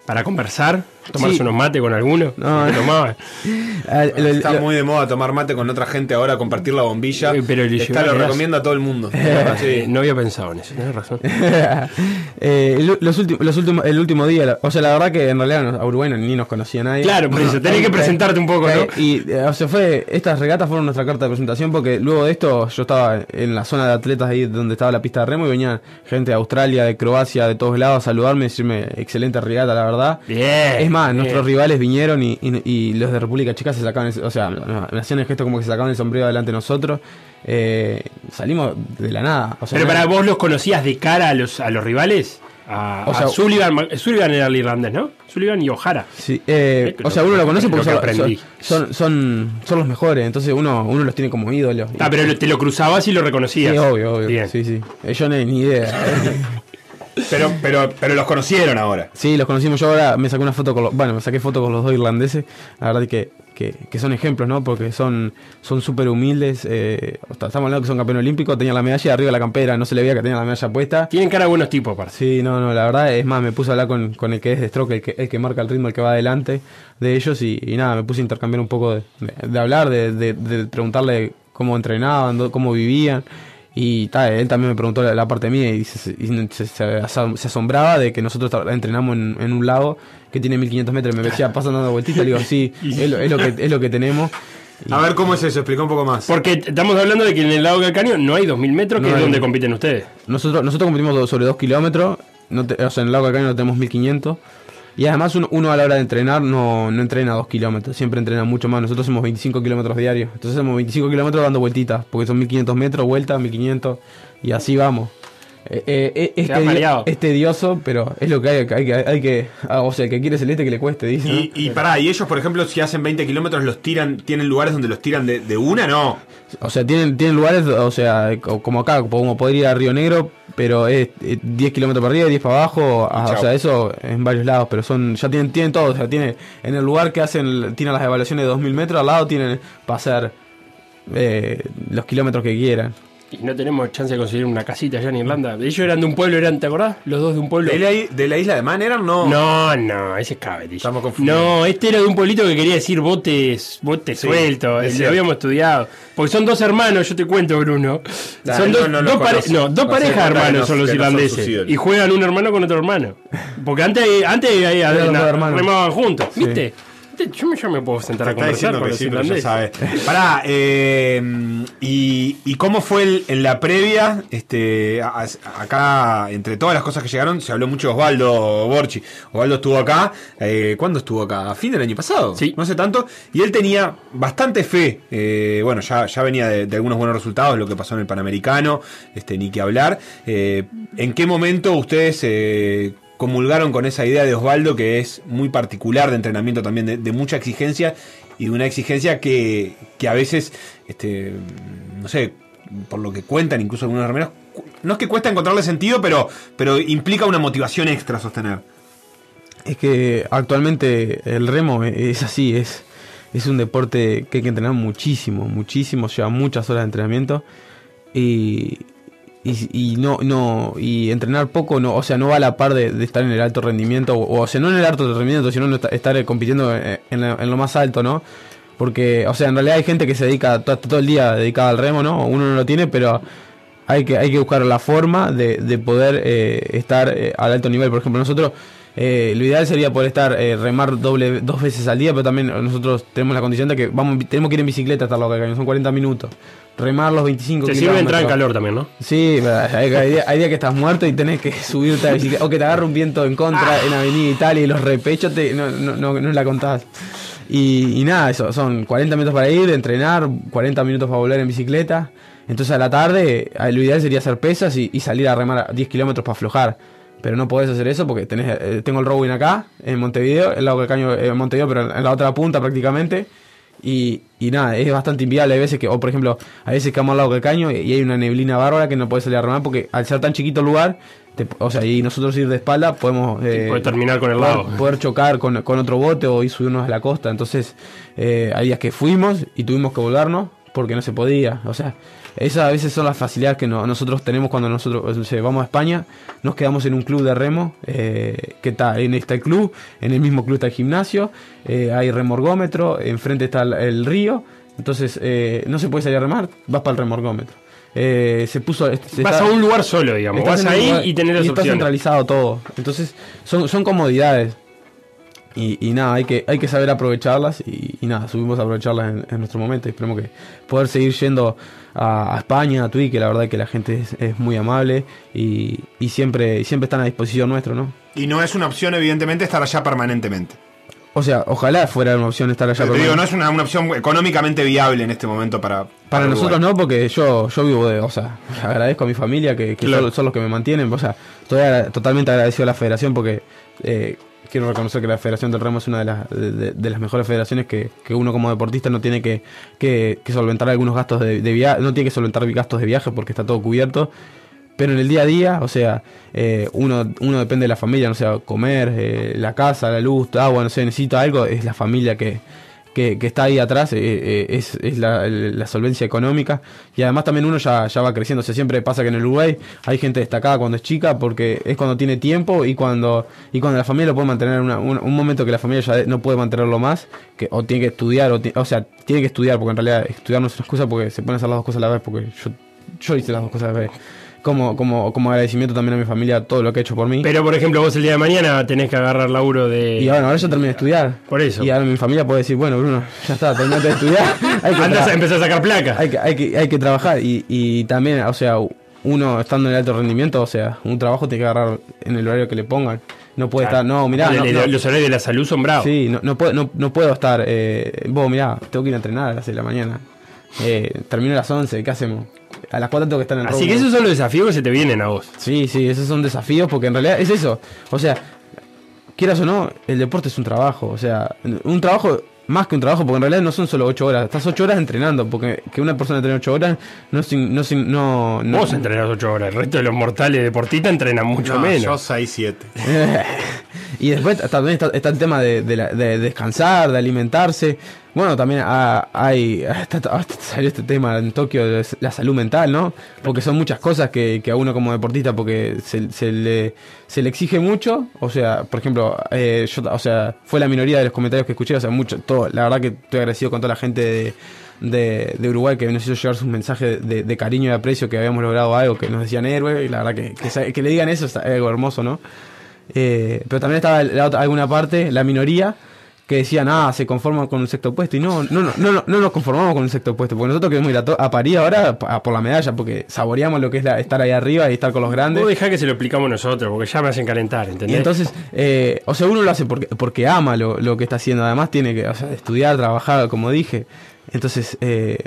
Speaker 1: ¿Para conversar? ¿Tomarse
Speaker 10: Sí.
Speaker 1: unos mates con alguno?
Speaker 10: No,
Speaker 1: ¿Qué
Speaker 10: no. <laughs>
Speaker 11: Está muy de moda tomar mate con otra gente ahora, compartir la bombilla.
Speaker 1: pero le
Speaker 11: Está, lo recomiendo a todo el mundo. <laughs>
Speaker 1: Eh, No había pensado en eso, tenés razón. <laughs>
Speaker 10: Eh, el- los últimos, los últimos, el último día, o sea, la verdad que en realidad a Uruguay ni nos conocía nadie.
Speaker 1: Claro, por eso, tenés que presentarte un poco, ¿no?
Speaker 10: Y, eh, o sea, fue, estas regatas fueron nuestra carta de presentación porque luego de esto yo estaba en la zona de atletas ahí donde estaba la pista de remo y venía gente de Australia, de Croacia, de todos lados a saludarme y decirme excelente regata, la verdad.
Speaker 1: Bien.
Speaker 10: Es más, nuestros rivales vinieron y, y- y los de República Checa se sacaban, el- o sea, me hacían el gesto como que se sacaban el sombrero delante de nosotros. Eh, salimos de la nada. O sea,
Speaker 1: Pero para vos los conocías de cara a los, a los rivales. a,
Speaker 10: O
Speaker 1: a
Speaker 10: sea-
Speaker 1: Sullivan. Sullivan era el irlandés, ¿no? Sullivan y O'Hara.
Speaker 10: Sí, eh, o sea, uno lo conoce porque
Speaker 1: que
Speaker 10: son, son, son, son los mejores, entonces uno, uno los tiene como ídolos.
Speaker 1: Ah, pero te lo cruzabas y lo reconocías.
Speaker 10: Sí, obvio, obvio.
Speaker 1: Bien.
Speaker 10: Sí, sí. Eh, Yo ni, ni idea. <laughs>
Speaker 2: Pero, pero, pero los conocieron ahora.
Speaker 10: Sí, los conocimos. Yo ahora me saqué una foto con los, bueno, me saqué foto con los dos irlandeses. La verdad que, que, que son ejemplos, ¿no? Porque son son súper humildes. eh, estamos hablando que son campeones olímpicos. Tenían la medalla arriba de la campera. No se le veía que tenían la medalla puesta.
Speaker 1: Tienen cara de buenos tipos, aparte.
Speaker 10: Sí, no, no, la verdad es más, me puse a hablar con, con el que es de stroke, el que, el que marca el ritmo, el que va adelante de ellos y, y nada, me puse a intercambiar un poco de, de- de hablar, de, de- de preguntarle cómo entrenaban, cómo vivían y ta, él también me preguntó la, la parte mía y, se, y se- se asom- se asombraba de que nosotros entrenamos en, en un lago que tiene 1500 metros y me decía, pasan dando vueltitas, le digo, sí, <laughs> es lo, es lo que, es lo que tenemos.
Speaker 2: A ver cómo es eso, explica un poco más.
Speaker 1: Porque estamos hablando de que en el lago Calcaño no hay 2000 metros, que
Speaker 10: No
Speaker 1: es
Speaker 10: hay.
Speaker 1: donde compiten ustedes.
Speaker 10: Nosotros, nosotros competimos sobre 2 kilómetros, no te- o sea, en el lago Calcaño tenemos 1500. Y además uno, uno a la hora de entrenar no, no entrena 2 kilómetros, siempre entrena mucho más. Nosotros hacemos 25 kilómetros diarios. Entonces hacemos 25 kilómetros dando vueltitas, porque son 1500 metros, vueltas, 1500, y así vamos. Eh, eh, eh, es,
Speaker 1: Te ha
Speaker 10: tedi-
Speaker 1: mareado.
Speaker 10: es tedioso, pero es lo que hay, hay que, hay que ah, o sea, el que quiere celeste que le cueste, dice. ¿no?
Speaker 2: Y, y pará, y ellos, por ejemplo, si hacen 20 kilómetros, los tiran, ¿tienen lugares donde los tiran de, de una? No.
Speaker 10: O sea, tienen, tienen lugares, o sea, co- como acá, como poder ir a Río Negro, pero es eh, 10 kilómetros para arriba y 10 para abajo, ah, o sea, eso en varios lados, pero son ya tienen tienen todo, o sea, tiene en el lugar que hacen, tienen las evaluaciones de 2000 metros, al lado tienen para hacer eh, los kilómetros que quieran.
Speaker 1: Y no tenemos chance de conseguir una casita allá en Irlanda. Ellos eran de un pueblo, eran, ¿te acordás? Los dos de un pueblo.
Speaker 2: ¿De la, i- de la isla de Man eran? No.
Speaker 1: No, no, ese es Cavendish.
Speaker 2: Estamos confundidos.
Speaker 1: No, este era de un pueblito que quería decir botes, botes
Speaker 2: Sí,
Speaker 1: sueltos.
Speaker 2: es
Speaker 1: Lo habíamos estudiado. Porque son dos hermanos, yo te cuento, Bruno.
Speaker 2: Dale,
Speaker 1: son dos,
Speaker 2: no
Speaker 1: dos pare- no, dos
Speaker 2: No sé,
Speaker 1: parejas hermanos
Speaker 2: no-
Speaker 1: son los
Speaker 2: que no son
Speaker 1: irlandeses. y juegan un hermano con otro hermano. Porque antes, antes
Speaker 10: dos hermanos.
Speaker 1: remaban juntos. Viste, Yo me, yo me puedo sentar a conversar con los
Speaker 2: sí, pero ya. Pará, eh, y, y cómo fue el- en la previa? Este, a- acá, entre todas las cosas que llegaron, se habló mucho de Osvaldo Borchi. Osvaldo estuvo acá, eh, ¿cuándo estuvo acá? A fin del año pasado,
Speaker 1: Sí.
Speaker 2: no hace tanto. Y él tenía bastante fe. eh, bueno, ya, ya venía de, de algunos buenos resultados, lo que pasó en el Panamericano, este, ni que hablar. Eh, ¿En qué momento ustedes comulgaron con esa idea de Osvaldo que es muy particular de entrenamiento también, de, mucha exigencia y de una exigencia que, que a veces, este, no sé, por lo que cuentan incluso algunos remeros, no es que cuesta encontrarle sentido, pero, pero implica una motivación extra sostener.
Speaker 10: Es que actualmente el remo es así, es, es un deporte que hay que entrenar muchísimo, muchísimo, lleva muchas horas de entrenamiento y, y, y no, no, y entrenar poco, no, o sea, no va a la par de, de estar en el alto rendimiento, o, o sea, no en el alto rendimiento, sino estar compitiendo en, en en lo más alto, ¿no? Porque, o sea, en realidad hay gente que se dedica to- todo, el día dedicada al remo, ¿no? Uno no lo tiene, pero hay que, hay que buscar la forma de, de poder eh, estar eh, al alto nivel. Por ejemplo, nosotros, eh, lo ideal sería poder estar, eh, remar doble, dos veces al día, pero también nosotros tenemos la condición de que vamos, tenemos que ir en bicicleta hasta lo que son 40 minutos. Remar los 25
Speaker 1: Te sirve entrar en calor también, ¿no?
Speaker 10: Sí, hay, hay día, hay día que estás muerto y tenés que subirte a la bicicleta. O que te agarre un viento en contra en Avenida Italia y los repechos te, no, no, no, no la contás. Y, y nada, eso, son 40 minutos para ir, entrenar, 40 minutos para volver en bicicleta. Entonces a la tarde, eh, lo ideal sería hacer pesas y, y salir a remar a 10 kilómetros para aflojar. Pero no podés hacer eso porque tenés, eh, tengo el Rowing acá, en Montevideo, el lado del caño en Montevideo, pero en la otra punta prácticamente. Y, y nada, es bastante inviable. Hay veces que, o por ejemplo, hay veces que vamos al lado del caño y, y hay una neblina bárbara que no puedes salir a remar porque al ser tan chiquito el lugar, te- o sea, y nosotros ir de espalda podemos eh,
Speaker 1: terminar con el
Speaker 10: poder-
Speaker 1: lado.
Speaker 10: poder chocar con, con otro bote o ir subirnos a la costa. Entonces, eh, hay días que fuimos y tuvimos que volvernos porque no se podía. O sea, esas a veces son las facilidades que no- nosotros tenemos cuando nosotros o sea, vamos a España. Nos quedamos en un club de remo eh, que está en este club, en el mismo club está el gimnasio, eh, hay remorgómetro, enfrente está el, el río. Entonces, eh, no se puede salir a remar, vas para el remorgómetro. Eh, se puso se
Speaker 1: Vas
Speaker 10: está-
Speaker 1: a un lugar solo, digamos. Vas ahí
Speaker 10: lugar-
Speaker 1: y tenés las
Speaker 10: y está centralizado todo. Entonces, son, son comodidades. Y, y nada, hay que, hay que saber aprovecharlas y, y nada, subimos a aprovecharlas en, en nuestro momento. Esperemos que poder seguir yendo a, a España, a Tui, que la verdad que la gente es, es muy amable y, y siempre, siempre están a disposición nuestro, ¿no?
Speaker 2: Y no es una opción, evidentemente, estar allá permanentemente.
Speaker 10: O sea, ojalá fuera una opción estar allá.
Speaker 11: Pero te digo, no es una, una opción económicamente viable en este momento para.
Speaker 10: Para nosotros no, porque yo, yo vivo de, o sea, <laughs> agradezco a mi familia que, que
Speaker 11: Claro.
Speaker 10: son, son los que me mantienen, o sea, estoy totalmente agradecido a la federación porque eh, quiero reconocer que la Federación del Remo es una de las, de, de- de las mejores federaciones que, que uno como deportista no tiene que, que- solventar algunos gastos de, viaje, no tiene que solventar gastos de viaje porque está todo cubierto. Pero en el día a día, o sea, eh, uno, uno depende de la familia, no sea, comer, eh, la casa, la luz, agua, no sé, necesita algo, es la familia que, que, está ahí atrás, eh, eh, es, la, solvencia económica. Y además también uno ya, ya va creciendo, o sea, siempre pasa que en el Uruguay hay gente destacada cuando es chica, porque es cuando tiene tiempo y cuando, y cuando la familia lo puede mantener, un, momento que la familia ya no puede mantenerlo más, que o tiene que estudiar, o, o sea, tiene que estudiar, porque en realidad estudiar no es una excusa porque se pueden hacer las dos cosas a la vez, porque yo, yo hice las dos cosas a la vez. Como, como, como agradecimiento también a mi familia todo lo que ha hecho por mí.
Speaker 1: Pero, por ejemplo, vos el día de mañana tenés que agarrar laburo de.
Speaker 10: Y bueno, ahora yo terminé de estudiar.
Speaker 1: Por eso.
Speaker 10: Y ahora mi familia puede decir, bueno, Bruno, ya está, terminaste de estudiar. <laughs> Hay que tra-
Speaker 1: a empezar a sacar placas.
Speaker 10: Hay que, hay que, hay que trabajar. Y, y también, o sea, uno estando en el alto rendimiento, o sea, un trabajo tiene que agarrar en el horario que le pongan. No puede
Speaker 1: Claro.
Speaker 10: estar, no, mirá.
Speaker 1: Aparte,
Speaker 10: no, no.
Speaker 1: Los horarios de la salud son bravos.
Speaker 10: Sí, no, no, puedo, no, no puedo estar, eh, vos mirá, tengo que ir a entrenar a las 6 de la mañana. Eh, termino a las 11, ¿qué hacemos? A las 4 tengo que estar en el
Speaker 1: Así que esos son los desafíos que se te vienen a vos.
Speaker 10: Sí, sí, esos son desafíos porque en realidad es eso. O sea, quieras o no, el deporte es un trabajo. O sea, un trabajo más que un trabajo porque en realidad no son solo 8 horas. Estás 8 horas entrenando porque que una persona entrene 8 horas no sin, no, sin- no, no
Speaker 1: Vos entrenás 8 horas. El resto de los mortales deportistas entrenan mucho
Speaker 11: No,
Speaker 1: menos.
Speaker 11: Yo 6, 7. <laughs>
Speaker 10: y después también está, está el tema de, de la- de descansar, de alimentarse. Bueno, también ha- hay, <laughs> salió este tema en Tokio la salud mental, ¿no? Porque son muchas cosas que, que a uno como deportista, porque se, le, se le exige mucho. O sea, por ejemplo, eh, yo, o sea, fue la minoría de los comentarios que escuché, o sea, mucho, todo, la verdad que estoy agradecido con toda la gente de, de, Uruguay que nos hizo llegar sus mensajes de, cariño y aprecio que habíamos logrado algo, que nos decían héroe, y la verdad que, que, que le digan eso es algo hermoso, ¿no? Eh, pero también estaba la otra- alguna parte, la minoría, que decían, ah, se conforman con un sexto puesto. Y no, no, no, no, no, no nos conformamos con un sexto puesto, porque nosotros queremos ir a, a París ahora por la medalla, porque saboreamos lo que es la- estar ahí arriba y estar con los grandes.
Speaker 1: Vos dejá que se lo explicamos nosotros, porque ya me hacen calentar,
Speaker 10: Y
Speaker 1: ¿entendés?
Speaker 10: entonces, eh, o sea, uno lo hace porque, porque ama lo, lo que está haciendo. Además, tiene que o sea, estudiar, trabajar, como dije. Entonces, eh,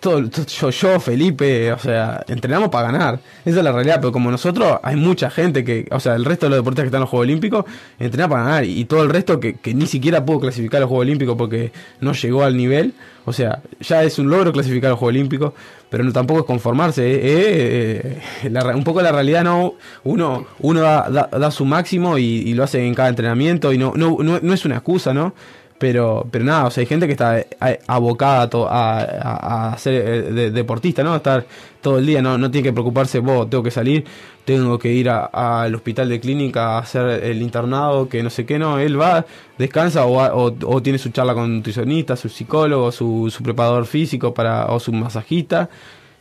Speaker 10: todo, yo, yo, Felipe, o sea, entrenamos para ganar. Esa es la realidad. Pero como nosotros, hay mucha gente que, o sea, el resto de los deportistas que están en los Juegos Olímpicos, entrenan para ganar. Y, todo el resto que, que ni siquiera pudo clasificar a los Juegos Olímpicos porque no llegó al nivel. O sea, ya es un logro clasificar a los Juegos Olímpicos, pero no tampoco es conformarse. eh, eh, eh, la un poco la realidad, no. Uno, uno da, da- da su máximo y, y lo hace en cada entrenamiento y no, no, no, no es una excusa, ¿no? Pero, pero nada, o sea, hay gente que está eh, abocada a, a, a- ser eh, de- deportista, ¿no? Estar todo el día, no, no tiene que preocuparse, vos, tengo que salir, tengo que ir al hospital de clínica a hacer el internado, que no sé qué, no, él va, descansa o, o, o tiene su charla con nutricionista, su psicólogo, su, su preparador físico para, o su masajista.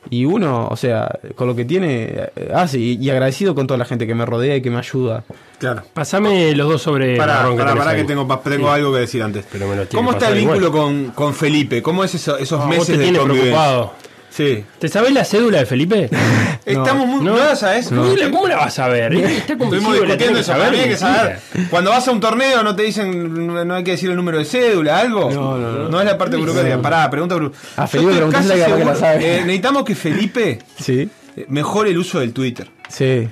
Speaker 10: Y uno, o sea, con lo que tiene, eh, hace. Y, y agradecido con toda la gente que me rodea y que me ayuda.
Speaker 11: Claro.
Speaker 1: Pasame los dos sobre
Speaker 11: Para,
Speaker 1: marrón
Speaker 11: para,
Speaker 1: tenés
Speaker 11: para que tengo, pa- tengo
Speaker 1: Sí.
Speaker 11: algo que decir antes.
Speaker 1: Pero me lo tiene
Speaker 11: ¿Cómo
Speaker 1: que
Speaker 11: está el
Speaker 1: igual.
Speaker 11: vínculo con, con Felipe? ¿Cómo es eso- esos
Speaker 1: Ah, vos
Speaker 11: meses
Speaker 1: te
Speaker 11: de convivencia?
Speaker 1: preocupado.
Speaker 11: Sí.
Speaker 1: ¿Te sabés la cédula de Felipe? <laughs>
Speaker 11: Estamos muy... ¿No, la sabes?
Speaker 1: ¿Cómo la- ¿Cómo la vas a ver? Está
Speaker 11: Estuvimos discutiendo eso. hay que saber. Cuando vas a un torneo no te dicen, no hay que decir el número de cédula, algo. No, no, no. No es la parte burocrática. Pará, pregunta.
Speaker 10: A Felipe que la sabe.
Speaker 11: eh, necesitamos que Felipe
Speaker 10: Sí.
Speaker 11: eh, mejore el uso del Twitter.
Speaker 10: Sí.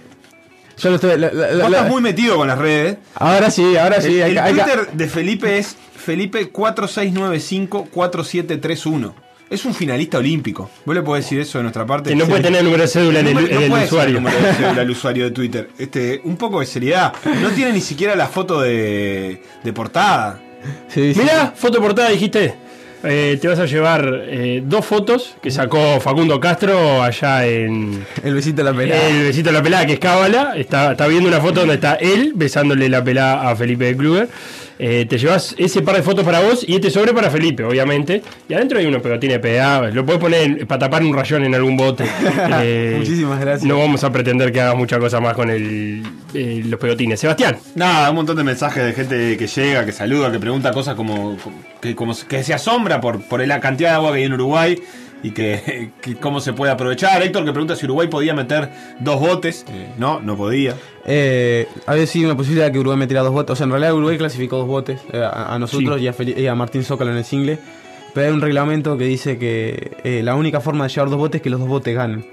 Speaker 10: Yo lo estoy. la- la- la-
Speaker 11: Vos estás muy metido con las redes.
Speaker 10: Ahora sí, ahora sí.
Speaker 11: El,
Speaker 10: hay
Speaker 11: el Twitter de Felipe es Felipe46954731. Es un finalista olímpico. Vos le podés decir eso de nuestra parte.
Speaker 1: Que no puede tener el número de cédula en el- en el
Speaker 11: puede ser
Speaker 1: usuario.
Speaker 11: número de cédula el <laughs> usuario de Twitter. Este, un poco de seriedad. No tiene ni siquiera la foto de, de portada.
Speaker 1: Mirá, foto portada dijiste. Eh, te vas a llevar eh, dos fotos que sacó Facundo Castro allá en.
Speaker 10: El besito de la pelada.
Speaker 1: El besito de la pelada, que es Cábala. Está, está viendo una foto donde está él besándole la pelada a Felipe de Kluger. Eh, te llevas ese par de fotos para vos y este sobre para Felipe, obviamente. Y adentro hay unos pegotines PDA. Lo puedes poner para tapar un rayón en algún bote. <laughs> Eh,
Speaker 10: Muchísimas gracias.
Speaker 1: No vamos a pretender que hagas mucha cosa más con el, eh, los pegotines. Sebastián.
Speaker 11: Nada, un montón de mensajes de gente que llega, que saluda, que pregunta cosas como que, como, que se asombra por, por la cantidad de agua que hay en Uruguay y que, que cómo se puede aprovechar. Héctor que pregunta si Uruguay podía meter dos botes. Eh, no, no podía.
Speaker 10: Eh, había sido una posibilidad que Uruguay metiera dos botes. O sea, en realidad Uruguay clasificó dos botes eh, a, a nosotros
Speaker 11: Sí.
Speaker 10: y, a Feli- y a Martín Zócalo en el single. Pero hay un reglamento que dice que eh, la única forma de llevar dos botes es que los dos botes ganen.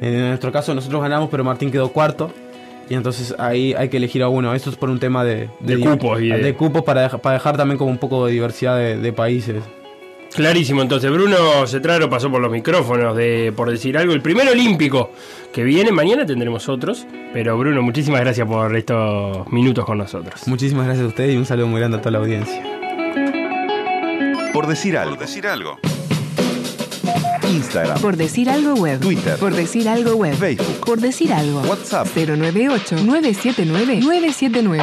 Speaker 10: En nuestro caso nosotros ganamos, pero Martín quedó cuarto. Y entonces ahí hay que elegir a uno. Esto es por un tema de,
Speaker 1: De cupos y de-
Speaker 10: de cupos para, dejar, para dejar también como un poco de diversidad de, de países.
Speaker 1: Clarísimo, entonces Bruno Cetraro pasó por los micrófonos de por decir algo, el primer olímpico que viene, mañana tendremos otros, pero Bruno, muchísimas gracias por estos minutos con nosotros.
Speaker 10: Muchísimas gracias a ustedes y un saludo muy grande a toda la audiencia.
Speaker 8: Por decir algo. Por decir algo. Instagram.
Speaker 3: Por decir algo web.
Speaker 8: Twitter.
Speaker 3: Por decir algo web.
Speaker 8: Facebook.
Speaker 3: Por decir algo.
Speaker 8: WhatsApp.
Speaker 3: 098-979-979.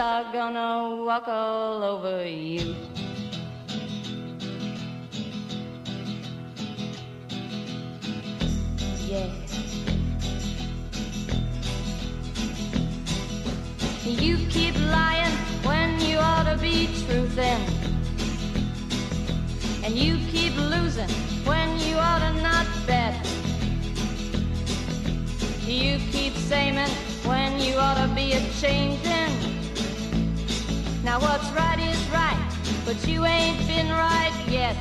Speaker 12: are gonna walk all over you. Yeah. You keep lying when you ought to be truthing. And you keep losing when you ought to not bet. You keep saying when you ought to be a changing. Now what's right is right, but you ain't been right yet.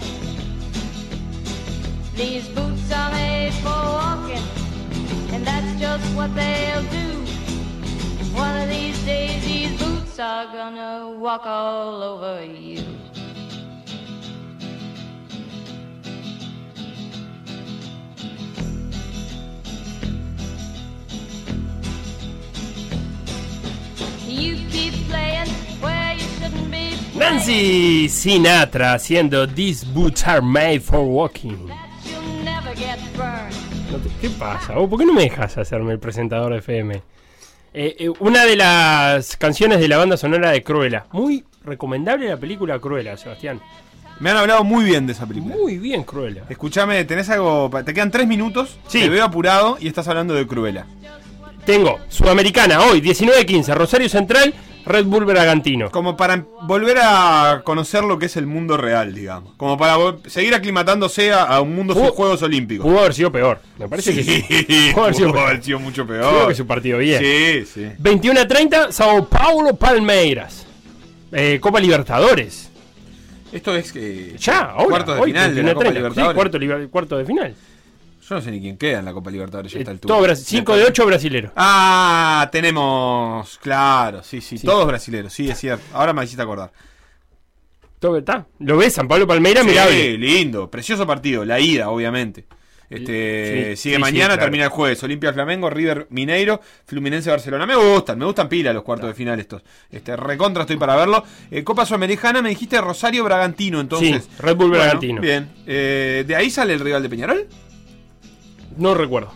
Speaker 12: These boots are made for walking, and that's just what they'll do. One of these days, these boots are gonna walk all over you.
Speaker 1: Nancy Sinatra haciendo These Boots Are Made for Walking. ¿Qué pasa? vos? ¿Por qué no me dejas hacerme el presentador de FM? Eh, eh, una de las canciones de la banda sonora de Cruella. Muy recomendable la película Cruella, Sebastián.
Speaker 2: Me han hablado muy bien de esa película.
Speaker 1: Muy bien, Cruella.
Speaker 2: Escúchame, ¿tenés algo? Te quedan tres minutos.
Speaker 1: Sí.
Speaker 2: Te veo apurado y estás hablando de Cruella.
Speaker 1: Tengo Sudamericana hoy, 19.15, Rosario Central, Red Bull Bragantino.
Speaker 2: Como para volver a conocer lo que es el mundo real, digamos. Como para seguir aclimatándose a, a un mundo sin Juegos Olímpicos.
Speaker 1: Pudo haber sido peor. Me parece que sí.
Speaker 2: Pudo
Speaker 1: haber sido peor.
Speaker 2: haber sido mucho peor.
Speaker 1: Creo que su partido bien.
Speaker 2: Sí, sí.
Speaker 1: 21 a 30, Sao Paulo Palmeiras. Eh, Copa Libertadores.
Speaker 2: Esto es que.
Speaker 1: Ya, ahora.
Speaker 2: Cuartos de
Speaker 1: hoy,
Speaker 2: final de
Speaker 1: 21
Speaker 2: la Copa
Speaker 1: 30.
Speaker 2: Libertadores.
Speaker 1: Sí, cuarto, cuarto de final.
Speaker 2: Yo no sé ni quién queda en la Copa Libertadores ya a esta altura.
Speaker 1: Todo 5 de 8 brasileros.
Speaker 2: Ah, tenemos. Claro, sí, sí,
Speaker 1: Sí.
Speaker 2: Todos brasileros, sí, es cierto. Ahora me hiciste acordar.
Speaker 1: Todo está. ¿Lo ves? San Pablo Palmeiras,
Speaker 2: Sí,
Speaker 1: mirable.
Speaker 2: lindo. Precioso partido. La ida, obviamente. Este,
Speaker 1: Sí,
Speaker 2: sigue
Speaker 1: sí,
Speaker 2: mañana,
Speaker 1: claro.
Speaker 2: termina el jueves. Olimpia Flamengo, River Mineiro, Fluminense Barcelona. Me gustan, me gustan pila los cuartos de final estos. Este, recontra estoy para verlo. Eh, Copa Sudamericana, me dijiste Rosario Bragantino, entonces.
Speaker 1: Sí, Red Bull
Speaker 2: Bueno,
Speaker 1: Bragantino.
Speaker 2: Bien. Eh, ¿De ahí sale el rival de Peñarol?
Speaker 1: No recuerdo.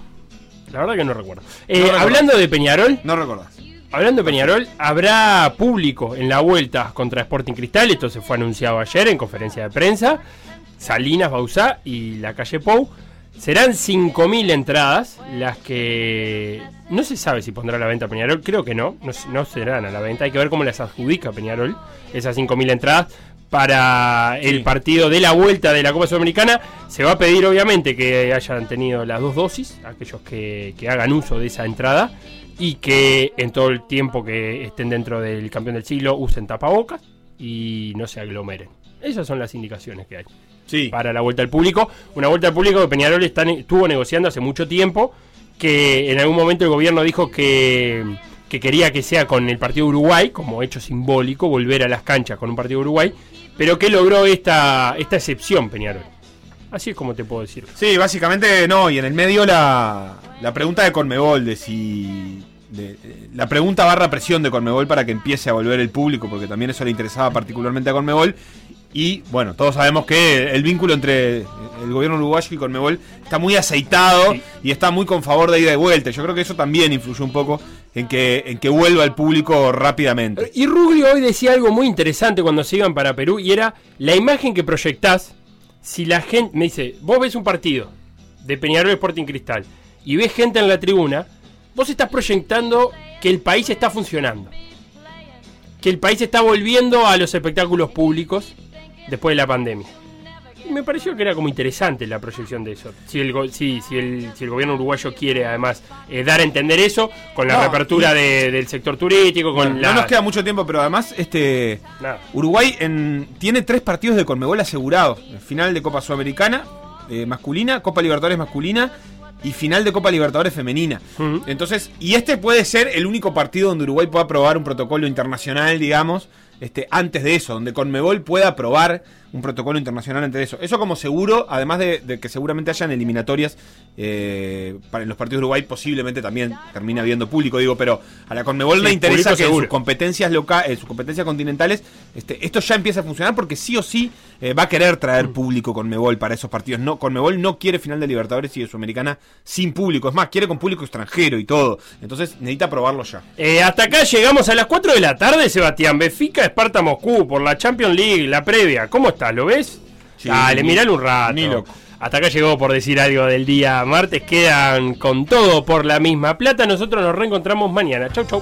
Speaker 1: La verdad que no recuerdo. Eh,
Speaker 2: No
Speaker 1: hablando de Peñarol,
Speaker 2: No recordás.
Speaker 1: hablando de Peñarol, habrá público en la vuelta contra Sporting Cristal. Esto se fue anunciado ayer en conferencia de prensa. Salinas, Bausá y la calle Pou. Serán 5.000 entradas las que no se sabe si pondrá a la venta Peñarol. Creo que no, no, no serán a la venta. Hay que ver cómo las adjudica Peñarol, esas 5.000 entradas. Para el partido de la vuelta de la Copa Sudamericana. Se va a pedir obviamente que hayan tenido las dos dosis, aquellos que, que hagan uso de esa entrada y que en todo el tiempo que estén dentro del campeón del siglo usen tapabocas y no se aglomeren. Esas son las indicaciones que hay
Speaker 13: Sí.
Speaker 1: para la vuelta al público. Una vuelta al público que Peñarol está, estuvo negociando hace mucho tiempo, que en algún momento el gobierno dijo que, que quería que sea con el partido de Uruguay, como hecho simbólico, volver a las canchas con un partido de Uruguay, pero que logró esta, esta excepción Peñarol. Así es como te puedo decir.
Speaker 2: Sí, básicamente no, y en el medio la, la pregunta de Conmebol, de si... de- de- la pregunta barra presión de Conmebol para que empiece a volver el público, porque también eso le interesaba particularmente a Conmebol. Y bueno, todos sabemos que el vínculo entre el gobierno uruguayo y Conmebol está muy aceitado y está muy con favor de ida y vuelta. Yo creo que eso también influyó un poco en que, en que vuelva el público rápidamente.
Speaker 1: Y Ruglio hoy decía algo muy interesante cuando se iban para Perú y era la imagen que proyectás si la gente me dice, vos ves un partido de Peñarol Sporting Cristal y ves gente en la tribuna, vos estás proyectando que el país está funcionando. Que el país está volviendo a los espectáculos públicos después de la pandemia. Me pareció que era como interesante la proyección de eso. Si el, si, si el, si el gobierno uruguayo quiere además eh, dar a entender eso, con la
Speaker 2: No,
Speaker 1: reapertura
Speaker 2: y-
Speaker 1: de- del sector turístico, con
Speaker 2: Bueno,
Speaker 1: la...
Speaker 2: No nos queda mucho tiempo, pero además este
Speaker 1: Nada.
Speaker 2: Uruguay en- tiene tres partidos de Conmebol asegurados. Final de Copa Sudamericana eh, masculina, Copa Libertadores masculina y final de Copa Libertadores femenina. Entonces, y este puede ser el único partido donde Uruguay pueda aprobar un protocolo internacional, digamos, este, antes de eso, donde Conmebol pueda aprobar un protocolo internacional de eso. Eso como seguro, además de, de que seguramente hayan eliminatorias eh, para los partidos de Uruguay, posiblemente también termine habiendo público, digo, pero a la Conmebol
Speaker 1: Sí,
Speaker 2: le interesa que en sus competencias locales, en sus competencias continentales, este, esto ya empieza a funcionar porque sí o sí eh, va a querer traer
Speaker 1: Mm.
Speaker 2: público Conmebol para esos partidos. No, Conmebol no quiere final de Libertadores y de Sudamericana sin público. Es más, quiere con público extranjero y todo. Entonces necesita probarlo ya.
Speaker 1: Eh, hasta acá llegamos a las 4 de la tarde, Sebastián. Benfica, Esparta, Moscú, por la Champions League, la previa. ¿Cómo estás? ¿Lo ves?
Speaker 2: Sí,
Speaker 1: Dale, miralo un rato.
Speaker 2: ni loco.
Speaker 1: Hasta acá llegó por decir algo del día martes. Quedan con todo por la misma plata. Nosotros nos reencontramos mañana. Chau, chau.